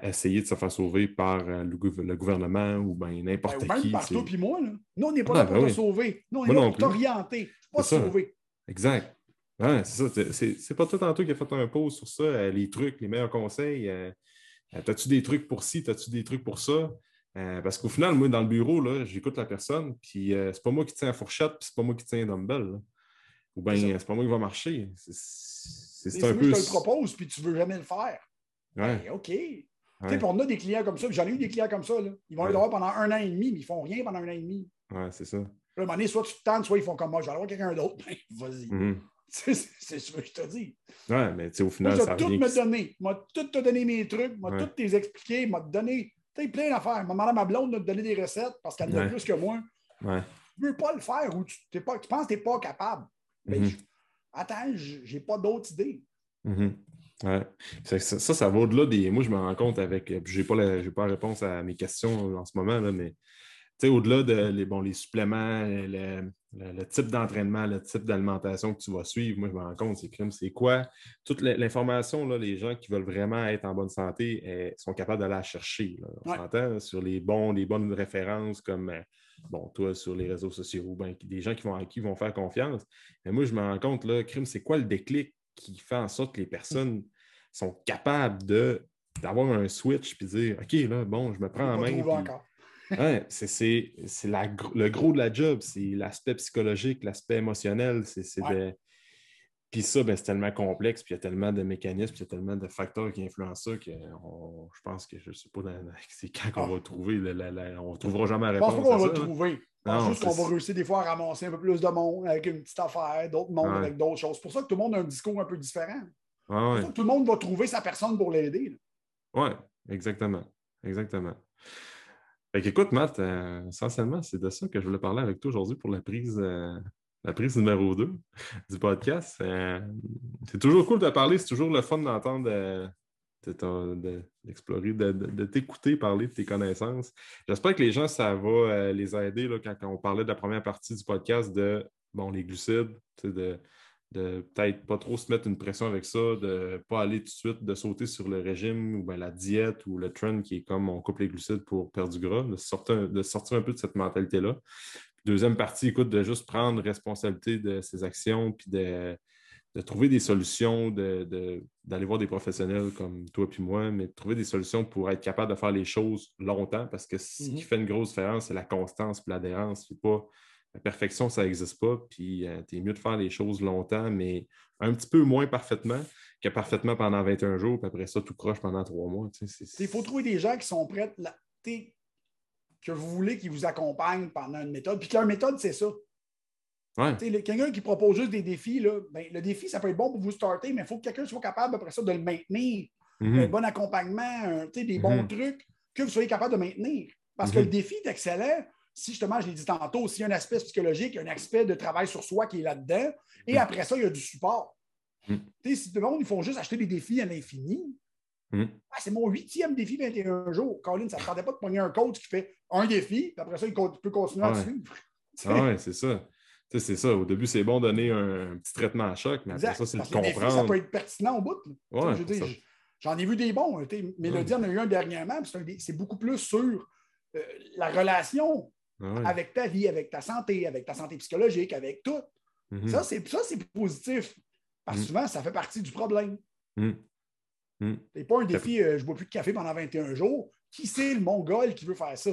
Speaker 1: essayer de se faire sauver par le, gouvernement ou ben, n'importe ben, qui.
Speaker 2: Même par toi puis moi. Nous, on n'est pas là pour ben te sauver. Nous, on est là pour t'orienter, pas sauver.
Speaker 1: Exact. c'est ça. C'est pas toi tantôt qui a fait un pause sur ça, euh, les trucs, les meilleurs conseils. Euh, euh, As-tu des trucs pour ci, as-tu des trucs pour ça? parce qu'au final, moi, dans le bureau, j'écoute la personne, puis c'est pas moi qui tiens la fourchette, puis c'est pas moi qui tiens un dumbbell. Ou bien, c'est pas moi qui va marcher.
Speaker 2: C'est un peu. Je te le propose, puis tu veux jamais le faire.
Speaker 1: Ouais.
Speaker 2: Ben, OK. Tu sais, on a des clients comme ça, j'en ai eu des clients comme ça. Là. Ils vont être pendant un an et demi, mais ils font rien pendant un an et demi.
Speaker 1: Ouais, c'est ça
Speaker 2: à un moment donné, soit tu te tentes, soit ils font comme moi, je vais aller voir quelqu'un d'autre. [LAUGHS] Ben, vas-y.
Speaker 1: Mhm. [LAUGHS]
Speaker 2: C'est ce que je te dis.
Speaker 1: Ouais, mais au final,
Speaker 2: moi, ça tout me donné. Moi, tout te donné mes trucs, moi, tout t'expliqué, m'a donné plein d'affaires. M'a demandé à ma blonde de te donner des recettes parce qu'elle en a plus que moi.
Speaker 1: Ouais.
Speaker 2: Tu ne veux pas le faire ou tu, pas, tu penses que tu n'es pas capable. Mais mm-hmm. attends, je n'ai pas d'autres idées.
Speaker 1: Mm-hmm. Ouais. Ça, ça, va au-delà des. Moi, je me rends compte avec. Je n'ai pas, la... pas la réponse à mes questions en ce moment, là, mais au-delà de les, bon, les suppléments, le, type d'entraînement, le type d'alimentation que tu vas suivre, moi, je me rends compte, c'est crime, c'est quoi? Toute l'information, les gens qui veulent vraiment être en bonne santé eh, sont capables d'aller la chercher. On s'entend sur les, bons, les bonnes références comme, euh, bon, toi, sur les réseaux sociaux, ben, des gens qui vont, à qui vont faire confiance. Mais moi, je me rends compte, là, crime, c'est quoi le déclic qui fait en sorte que les personnes sont capables de d'avoir un switch puis dire OK, là, bon, je me prends en main ouais, c'est le gros de la job, c'est l'aspect psychologique, l'aspect émotionnel. C'est Puis ça, ben, c'est tellement complexe, puis il y a tellement de mécanismes, puis il y a tellement de facteurs qui influencent ça que je pense que je ne sais pas c'est quand qu'on ah. va trouver, on ne trouvera jamais la réponse.
Speaker 2: Je pense qu'on va trouver. Je juste qu'on va réussir des fois à ramasser un peu plus de monde avec une petite affaire, d'autres mondes avec d'autres choses. C'est pour ça que tout le monde a un discours un peu différent. tout le monde va trouver sa personne pour l'aider.
Speaker 1: Oui, exactement. Exactement écoute, Matt, euh, essentiellement, c'est de ça que je voulais parler avec toi aujourd'hui pour la prise, euh, la prise numéro 2 du podcast. Euh, c'est toujours cool de parler, c'est toujours le fun d'entendre, d'explorer, de, t'écouter parler de tes connaissances. J'espère que les gens, ça va les aider là, quand, on parlait de la première partie du podcast de bon, les glucides, de de peut-être pas trop se mettre une pression avec ça, de ne pas aller tout de suite, de sauter sur le régime ou la diète ou le trend qui est comme on coupe les glucides pour perdre du gras, de sortir, de sortir un peu de cette mentalité-là. Deuxième partie, écoute, de juste prendre responsabilité de ses actions puis de, trouver des solutions, d'aller voir des professionnels comme toi puis moi, mais de trouver des solutions pour être capable de faire les choses longtemps parce que ce qui mm-hmm. fait une grosse différence, c'est la constance et l'adhérence. Pas la perfection, ça n'existe pas, puis euh, tu es mieux de faire les choses longtemps, mais un petit peu moins parfaitement que parfaitement pendant 21 jours, puis après ça, tout croche pendant trois mois.
Speaker 2: Il faut trouver des gens qui sont prêts, là, que vous voulez qu'ils vous accompagnent pendant une méthode, puis que leur méthode, c'est ça. Quelqu'un qui propose juste des défis, là, ben, le défi, ça peut être bon pour vous starter, mais il faut que quelqu'un soit capable après ça de le maintenir. Mm-hmm. Un bon accompagnement, des bons mm-hmm. trucs que vous soyez capable de maintenir. Parce que mm-hmm. le défi est excellent, si justement, je l'ai dit tantôt, s'il y a un aspect psychologique, un aspect de travail sur soi qui est là-dedans, et mm. après ça, il y a du support. Mm. Si tout le monde, ils font juste acheter des défis à l'infini, mm. ah, c'est mon huitième défi 21 jours. Colin, ça ne tentait pas de pogner un coach qui fait un défi, puis après ça, il peut continuer à suivre.
Speaker 1: Ah ouais, c'est ça. C'est ça. Au début, c'est bon de donner un, petit traitement à choc, mais après ça, c'est de comprendre.
Speaker 2: ça peut être pertinent au bout. J'en ai vu des bons. Mélodie en a eu un dernièrement. C'est beaucoup plus sur euh, la relation ah avec ta vie, avec ta santé, avec ta santé psychologique, avec tout. Mm-hmm. Ça, c'est positif. Parce que mm. souvent, ça fait partie du problème. Mm. C'est pas un défi, euh, je ne bois plus de café pendant 21 jours. Qui c'est le mongol qui veut faire ça?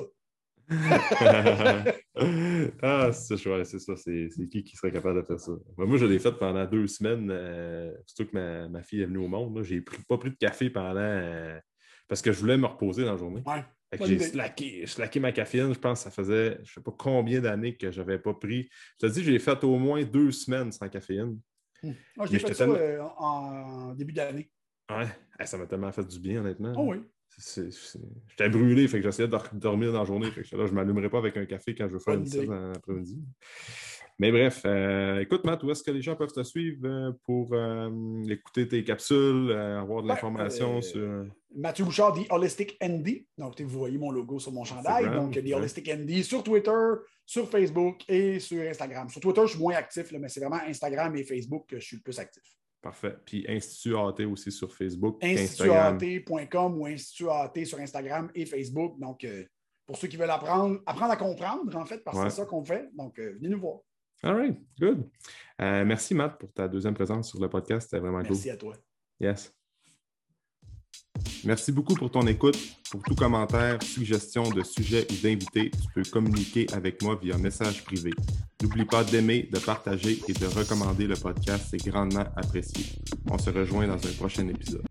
Speaker 2: [LAUGHS]
Speaker 1: ah, c'est ça, c'est ça. C'est qui qui serait capable de faire ça? moi, je l'ai fait pendant deux semaines, euh, surtout que ma, fille est venue au monde. J'ai pas pris de café pendant. Euh, parce que je voulais me reposer dans la journée. J'ai slacké, ma caféine. Je pense que ça faisait je ne sais pas combien d'années que je n'avais pas pris. Je te dis, j'ai fait au moins deux semaines sans caféine.
Speaker 2: Moi, hmm. je l'ai fait ça euh, en début d'année.
Speaker 1: Ouais, ça m'a tellement fait du bien, honnêtement.
Speaker 2: Oh oui.
Speaker 1: J'étais brûlé, fait que j'essayais de dormir dans la journée. Fait que là, je ne m'allumerai pas avec un café quand je veux faire une sieste après-midi. Mais bref, euh, écoute, Matt, où est-ce que les gens peuvent te suivre euh, pour euh, écouter tes capsules, avoir de l'information sur.
Speaker 2: Mathieu Bouchard, The Holistic ND. Donc, vous voyez mon logo sur mon chandail. Donc, The Holistic ND sur Twitter, sur Facebook et sur Instagram. Sur Twitter, je suis moins actif, mais c'est vraiment Instagram et Facebook que je suis le plus actif.
Speaker 1: Parfait. Puis Institut AT aussi sur Facebook.
Speaker 2: InstitutAT.com ou Institut AT sur Instagram et Facebook. Donc, pour ceux qui veulent apprendre, apprendre à comprendre, en fait, parce que c'est ça qu'on fait. Donc, venez nous voir.
Speaker 1: All right, good. Euh, merci, Matt, pour ta deuxième présence sur le podcast. C'était vraiment
Speaker 2: cool. Merci à toi.
Speaker 1: Yes. Merci beaucoup pour ton écoute. Pour tout commentaire, suggestion de sujet ou d'invité, tu peux communiquer avec moi via message privé. N'oublie pas d'aimer, de partager et de recommander le podcast, c'est grandement apprécié. On se rejoint dans un prochain épisode.